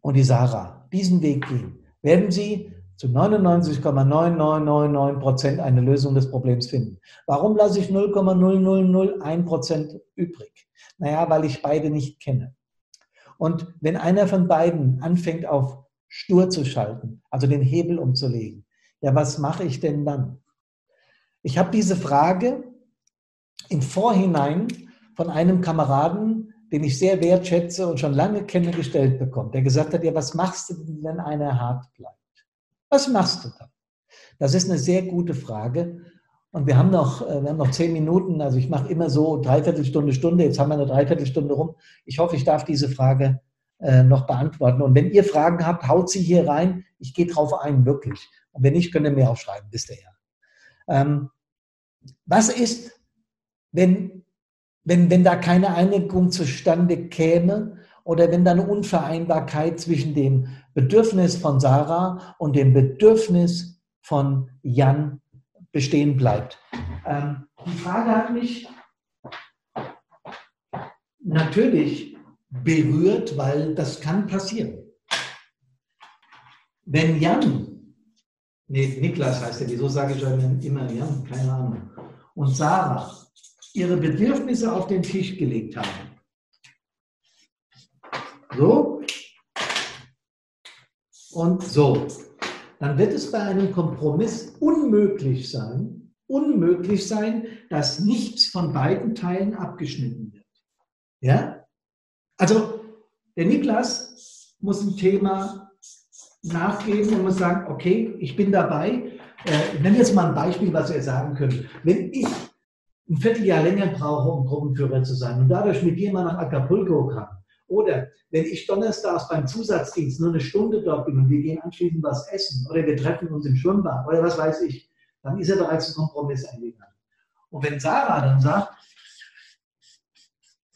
und die Sarah diesen Weg gehen, werden sie zu 99,9999 Prozent eine Lösung des Problems finden. Warum lasse ich 0,0001 Prozent übrig? Naja, weil ich beide nicht kenne. Und wenn einer von beiden anfängt auf stur zu schalten, also den Hebel umzulegen, ja, was mache ich denn dann? Ich habe diese Frage im Vorhinein von einem Kameraden, den ich sehr wertschätze und schon lange kenne, gestellt bekommen, der gesagt hat, ja, was machst du denn, wenn einer hart bleibt? Was machst du dann? Das ist eine sehr gute Frage. Und wir haben noch, äh, wir haben noch zehn Minuten, also ich mache immer so Dreiviertelstunde, Stunde, jetzt haben wir eine Dreiviertelstunde rum. Ich hoffe, ich darf diese Frage äh, noch beantworten. Und wenn ihr Fragen habt, haut sie hier rein. Ich gehe drauf ein, wirklich. Und wenn nicht, könnt ihr mir aufschreiben, wisst ihr ja. Ähm, was ist, wenn, wenn, wenn da keine Einigung zustande käme oder wenn da eine Unvereinbarkeit zwischen dem Bedürfnis von Sarah und dem Bedürfnis von Jan bestehen bleibt? Ähm, die Frage hat mich natürlich berührt, weil das kann passieren. Wenn Jan nee, Niklas heißt er, wieso sage ich immer Jan? Keine Ahnung. Und Sarah ihre Bedürfnisse auf den Tisch gelegt haben. So. Und so. Dann wird es bei einem Kompromiss unmöglich sein, unmöglich sein, dass nichts von beiden Teilen abgeschnitten wird. Ja? Also, der Niklas muss ein Thema nachgeben und muss sagen, okay, ich bin dabei. Äh, ich nenne jetzt mal ein Beispiel, was ihr sagen könnt. Wenn ich ein Vierteljahr länger brauche, um Gruppenführer zu sein und dadurch mit jemandem nach Acapulco kann, oder wenn ich donnerstags beim Zusatzdienst nur eine Stunde dort bin und wir gehen anschließend was essen oder wir treffen uns im Schwimmbad oder was weiß ich, dann ist er bereits ein Kompromiss eingegangen. Und wenn Sarah dann sagt,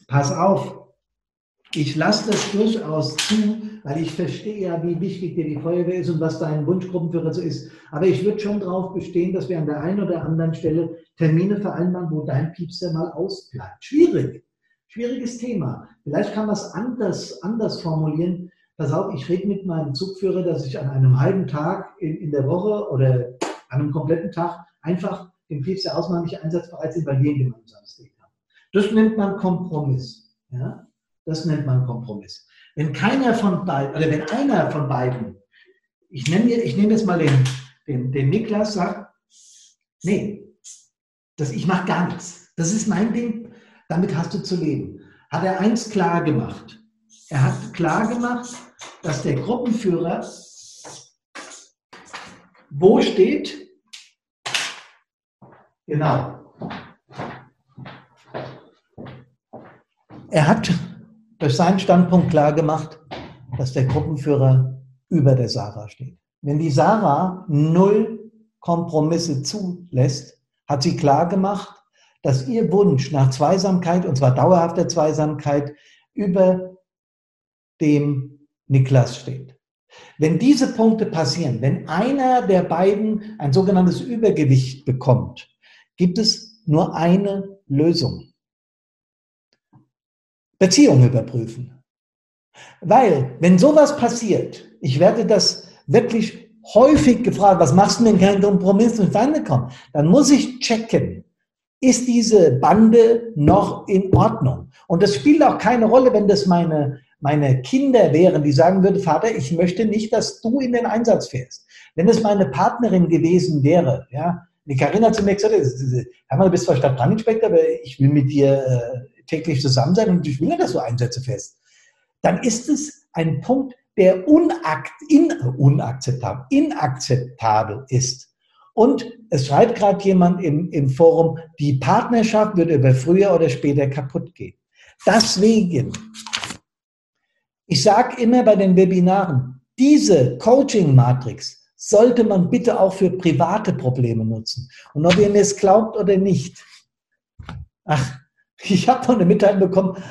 pass auf, ich lasse das durchaus zu, weil ich verstehe ja, wie wichtig dir die Feuerwehr ist und was dein Wunschgruppenführer so ist. Aber ich würde schon darauf bestehen, dass wir an der einen oder anderen Stelle Termine vereinbaren, wo dein Piepser mal ausbleibt. Schwierig. Schwieriges Thema. Vielleicht kann man es anders, anders formulieren. Pass auf, ich rede mit meinem Zugführer, dass ich an einem halben Tag in, in der Woche oder an einem kompletten Tag einfach den Piepser ausmachen, nicht einsatzbereit sind, weil wir ein gemeinsames haben. Das nennt man Kompromiss. Ja? Das nennt man Kompromiss. Wenn keiner von beiden, oder wenn einer von beiden, ich nenne, ich nehme jetzt mal den, dem, dem Niklas sagt, nee, das, ich mache gar nichts. Das ist mein Ding, damit hast du zu leben. Hat er eins klar gemacht. Er hat klar gemacht, dass der Gruppenführer wo steht? Genau. Er hat durch seinen Standpunkt klar gemacht, dass der Gruppenführer über der Sarah steht. Wenn die Sarah null Kompromisse zulässt, hat sie klar gemacht, dass ihr Wunsch nach Zweisamkeit, und zwar dauerhafter Zweisamkeit, über dem Niklas steht. Wenn diese Punkte passieren, wenn einer der beiden ein sogenanntes Übergewicht bekommt, gibt es nur eine Lösung. Beziehung überprüfen. Weil, wenn sowas passiert, ich werde das wirklich häufig gefragt, was machst du, wenn kein Kompromiss Feinde kommen? Dann muss ich checken, ist diese Bande noch in Ordnung? Und das spielt auch keine Rolle, wenn das meine meine Kinder wären, die sagen würden, Vater, ich möchte nicht, dass du in den Einsatz fährst. Wenn es meine Partnerin gewesen wäre, ja, die Karina zu mir gesagt, mal, du bist zwar Stadtbrandinspektor, aber ich will mit dir äh, täglich zusammen sein und ich will nicht, dass du Einsätze fährst. Dann ist es ein Punkt, der unakt, in, unakzeptabel, inakzeptabel ist. Und es schreibt gerade jemand im, im Forum, die Partnerschaft wird über früher oder später kaputt gehen. Deswegen ich sage immer bei den Webinaren, diese Coaching-Matrix sollte man bitte auch für private Probleme nutzen. Und ob ihr mir es glaubt oder nicht, ach, ich habe noch eine Mitteilung bekommen,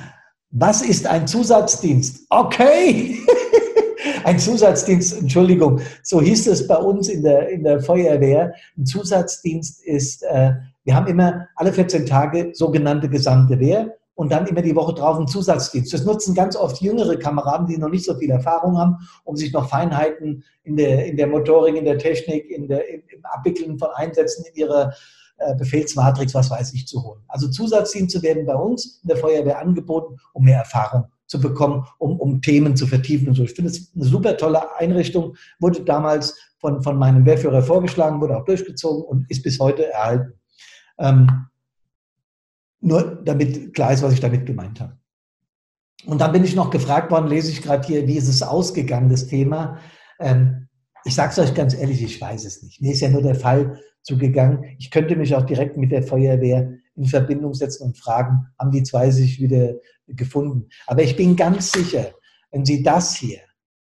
was ist ein Zusatzdienst? Okay, ein Zusatzdienst, Entschuldigung, so hieß es bei uns in der, in der Feuerwehr. Ein Zusatzdienst ist, äh, wir haben immer alle 14 Tage sogenannte gesamte Wehr und dann immer die Woche drauf einen Zusatzdienst. Das nutzen ganz oft jüngere Kameraden, die noch nicht so viel Erfahrung haben, um sich noch Feinheiten in der, in der Motorik, in der Technik, in der, im, Abwickeln von Einsätzen in ihre äh, Befehlsmatrix, was weiß ich, zu holen. Also Zusatzdienste werden bei uns in der Feuerwehr angeboten, um mehr Erfahrung zu bekommen, um, um Themen zu vertiefen und so. Ich finde es eine super tolle Einrichtung, wurde damals von, von meinem Wehrführer vorgeschlagen, wurde auch durchgezogen und ist bis heute erhalten. Ähm, nur damit klar ist, was ich damit gemeint habe. Und dann bin ich noch gefragt worden, lese ich gerade hier, wie ist es ausgegangen, das Thema. Ähm, ich sage es euch ganz ehrlich, ich weiß es nicht. Mir ist ja nur der Fall zugegangen. Ich könnte mich auch direkt mit der Feuerwehr in Verbindung setzen und fragen, haben die zwei sich wieder gefunden? Aber ich bin ganz sicher, wenn Sie das hier,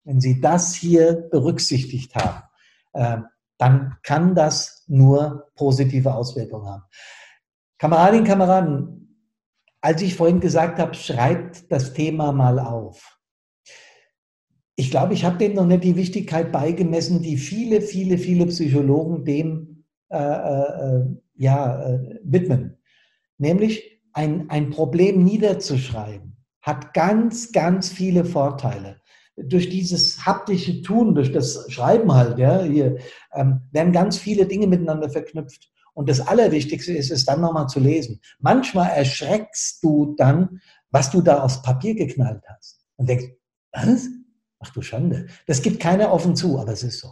wenn Sie das hier berücksichtigt haben, äh, dann kann das nur positive Auswirkungen haben. Kameradinnen, Kameraden, als ich vorhin gesagt habe, schreibt das Thema mal auf. Ich glaube, ich habe dem noch nicht die Wichtigkeit beigemessen, die viele, viele, viele Psychologen dem äh, äh, ja, äh, widmen. Nämlich ein, ein Problem niederzuschreiben, hat ganz, ganz viele Vorteile. Durch dieses haptische Tun, durch das Schreiben halt, ja, hier, ähm, werden ganz viele Dinge miteinander verknüpft. Und das Allerwichtigste ist es dann nochmal zu lesen. Manchmal erschreckst du dann, was du da aufs Papier geknallt hast. Und denkst, was? Ach du Schande. Das gibt keiner offen zu, aber es ist so.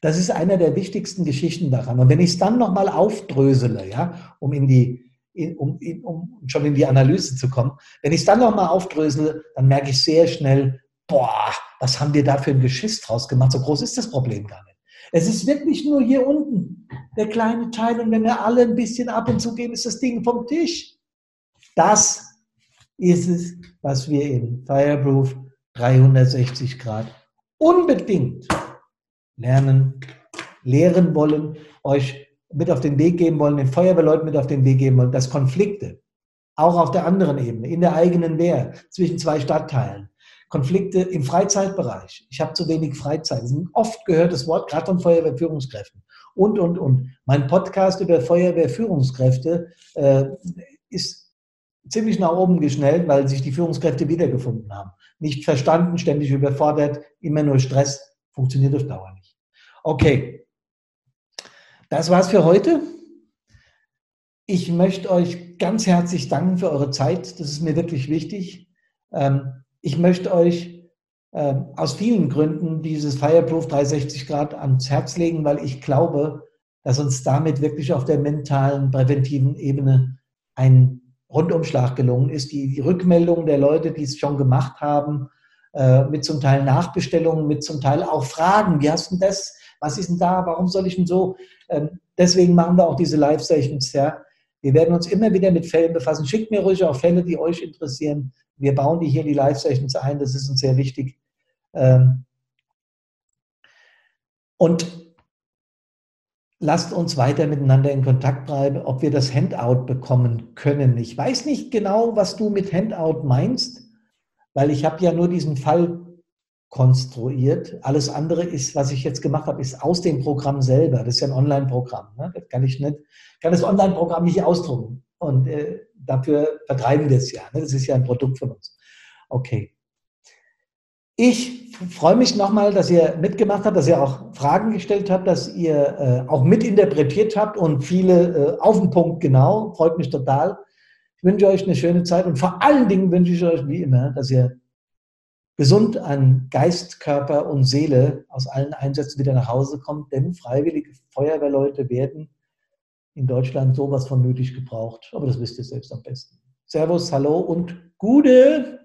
Das ist einer der wichtigsten Geschichten daran. Und wenn ich es dann nochmal aufdrösele, ja, um in die, in, um, in, um schon in die Analyse zu kommen, wenn ich es dann nochmal aufdrösele, dann merke ich sehr schnell, boah, was haben wir da für ein Geschiss draus gemacht? So groß ist das Problem gar nicht. Es ist wirklich nur hier unten der kleine Teil und wenn wir alle ein bisschen ab und zu geben, ist das Ding vom Tisch. Das ist es, was wir in Fireproof 360 Grad unbedingt lernen, lehren wollen, euch mit auf den Weg geben wollen, den Feuerwehrleuten mit auf den Weg geben wollen, dass Konflikte, auch auf der anderen Ebene, in der eigenen Wehr, zwischen zwei Stadtteilen, Konflikte im Freizeitbereich. Ich habe zu wenig Freizeit. Das ist ein oft gehörtes Wort, gerade von Feuerwehrführungskräften. Und, und, und. Mein Podcast über Feuerwehrführungskräfte äh, ist ziemlich nach oben geschnellt, weil sich die Führungskräfte wiedergefunden haben. Nicht verstanden, ständig überfordert, immer nur Stress. Funktioniert auf Dauer nicht. Okay. Das war's für heute. Ich möchte euch ganz herzlich danken für eure Zeit. Das ist mir wirklich wichtig. Ähm, ich möchte euch äh, aus vielen Gründen dieses Fireproof 360 Grad ans Herz legen, weil ich glaube, dass uns damit wirklich auf der mentalen, präventiven Ebene ein Rundumschlag gelungen ist. Die, die Rückmeldungen der Leute, die es schon gemacht haben, äh, mit zum Teil Nachbestellungen, mit zum Teil auch Fragen. Wie hast du das? Was ist denn da? Warum soll ich denn so? Ähm, deswegen machen wir auch diese Live-Sessions. Ja. Wir werden uns immer wieder mit Fällen befassen. Schickt mir ruhig auch Fälle, die euch interessieren. Wir bauen die hier die Live-Sessions ein. Das ist uns sehr wichtig. Ähm, und lasst uns weiter miteinander in Kontakt bleiben, ob wir das Handout bekommen können. Ich weiß nicht genau, was du mit Handout meinst, weil ich habe ja nur diesen Fall konstruiert. Alles andere ist, was ich jetzt gemacht habe, ist aus dem Programm selber. Das ist ja ein Online-Programm. Ne? Das kann ich nicht, kann das Online-Programm nicht ausdrucken. Und äh, dafür vertreiben wir es ja. Ne? Das ist ja ein Produkt von uns. Okay. Ich freue mich nochmal, dass ihr mitgemacht habt, dass ihr auch Fragen gestellt habt, dass ihr äh, auch mitinterpretiert habt und viele äh, auf den Punkt genau. Freut mich total. Ich wünsche euch eine schöne Zeit und vor allen Dingen wünsche ich euch wie immer, dass ihr gesund an Geist, Körper und Seele aus allen Einsätzen wieder nach Hause kommt, denn freiwillige Feuerwehrleute werden in Deutschland sowas von nötig gebraucht. Aber das wisst ihr selbst am besten. Servus, hallo und Gude!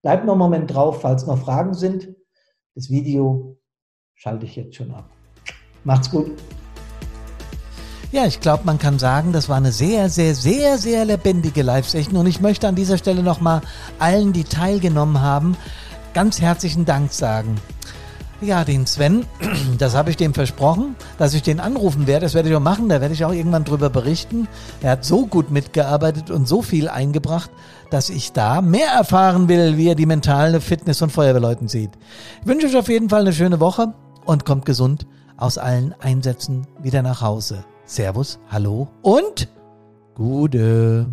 Bleibt noch einen Moment drauf, falls noch Fragen sind. Das Video schalte ich jetzt schon ab. Macht's gut. Ja, ich glaube, man kann sagen, das war eine sehr, sehr, sehr, sehr lebendige Live-Session und ich möchte an dieser Stelle nochmal allen, die teilgenommen haben, ganz herzlichen Dank sagen. Ja, den Sven, das habe ich dem versprochen, dass ich den anrufen werde. Das werde ich auch machen, da werde ich auch irgendwann drüber berichten. Er hat so gut mitgearbeitet und so viel eingebracht, dass ich da mehr erfahren will, wie er die mentale Fitness von Feuerwehrleuten sieht. Ich wünsche euch auf jeden Fall eine schöne Woche und kommt gesund aus allen Einsätzen wieder nach Hause. Servus, hallo und Gute.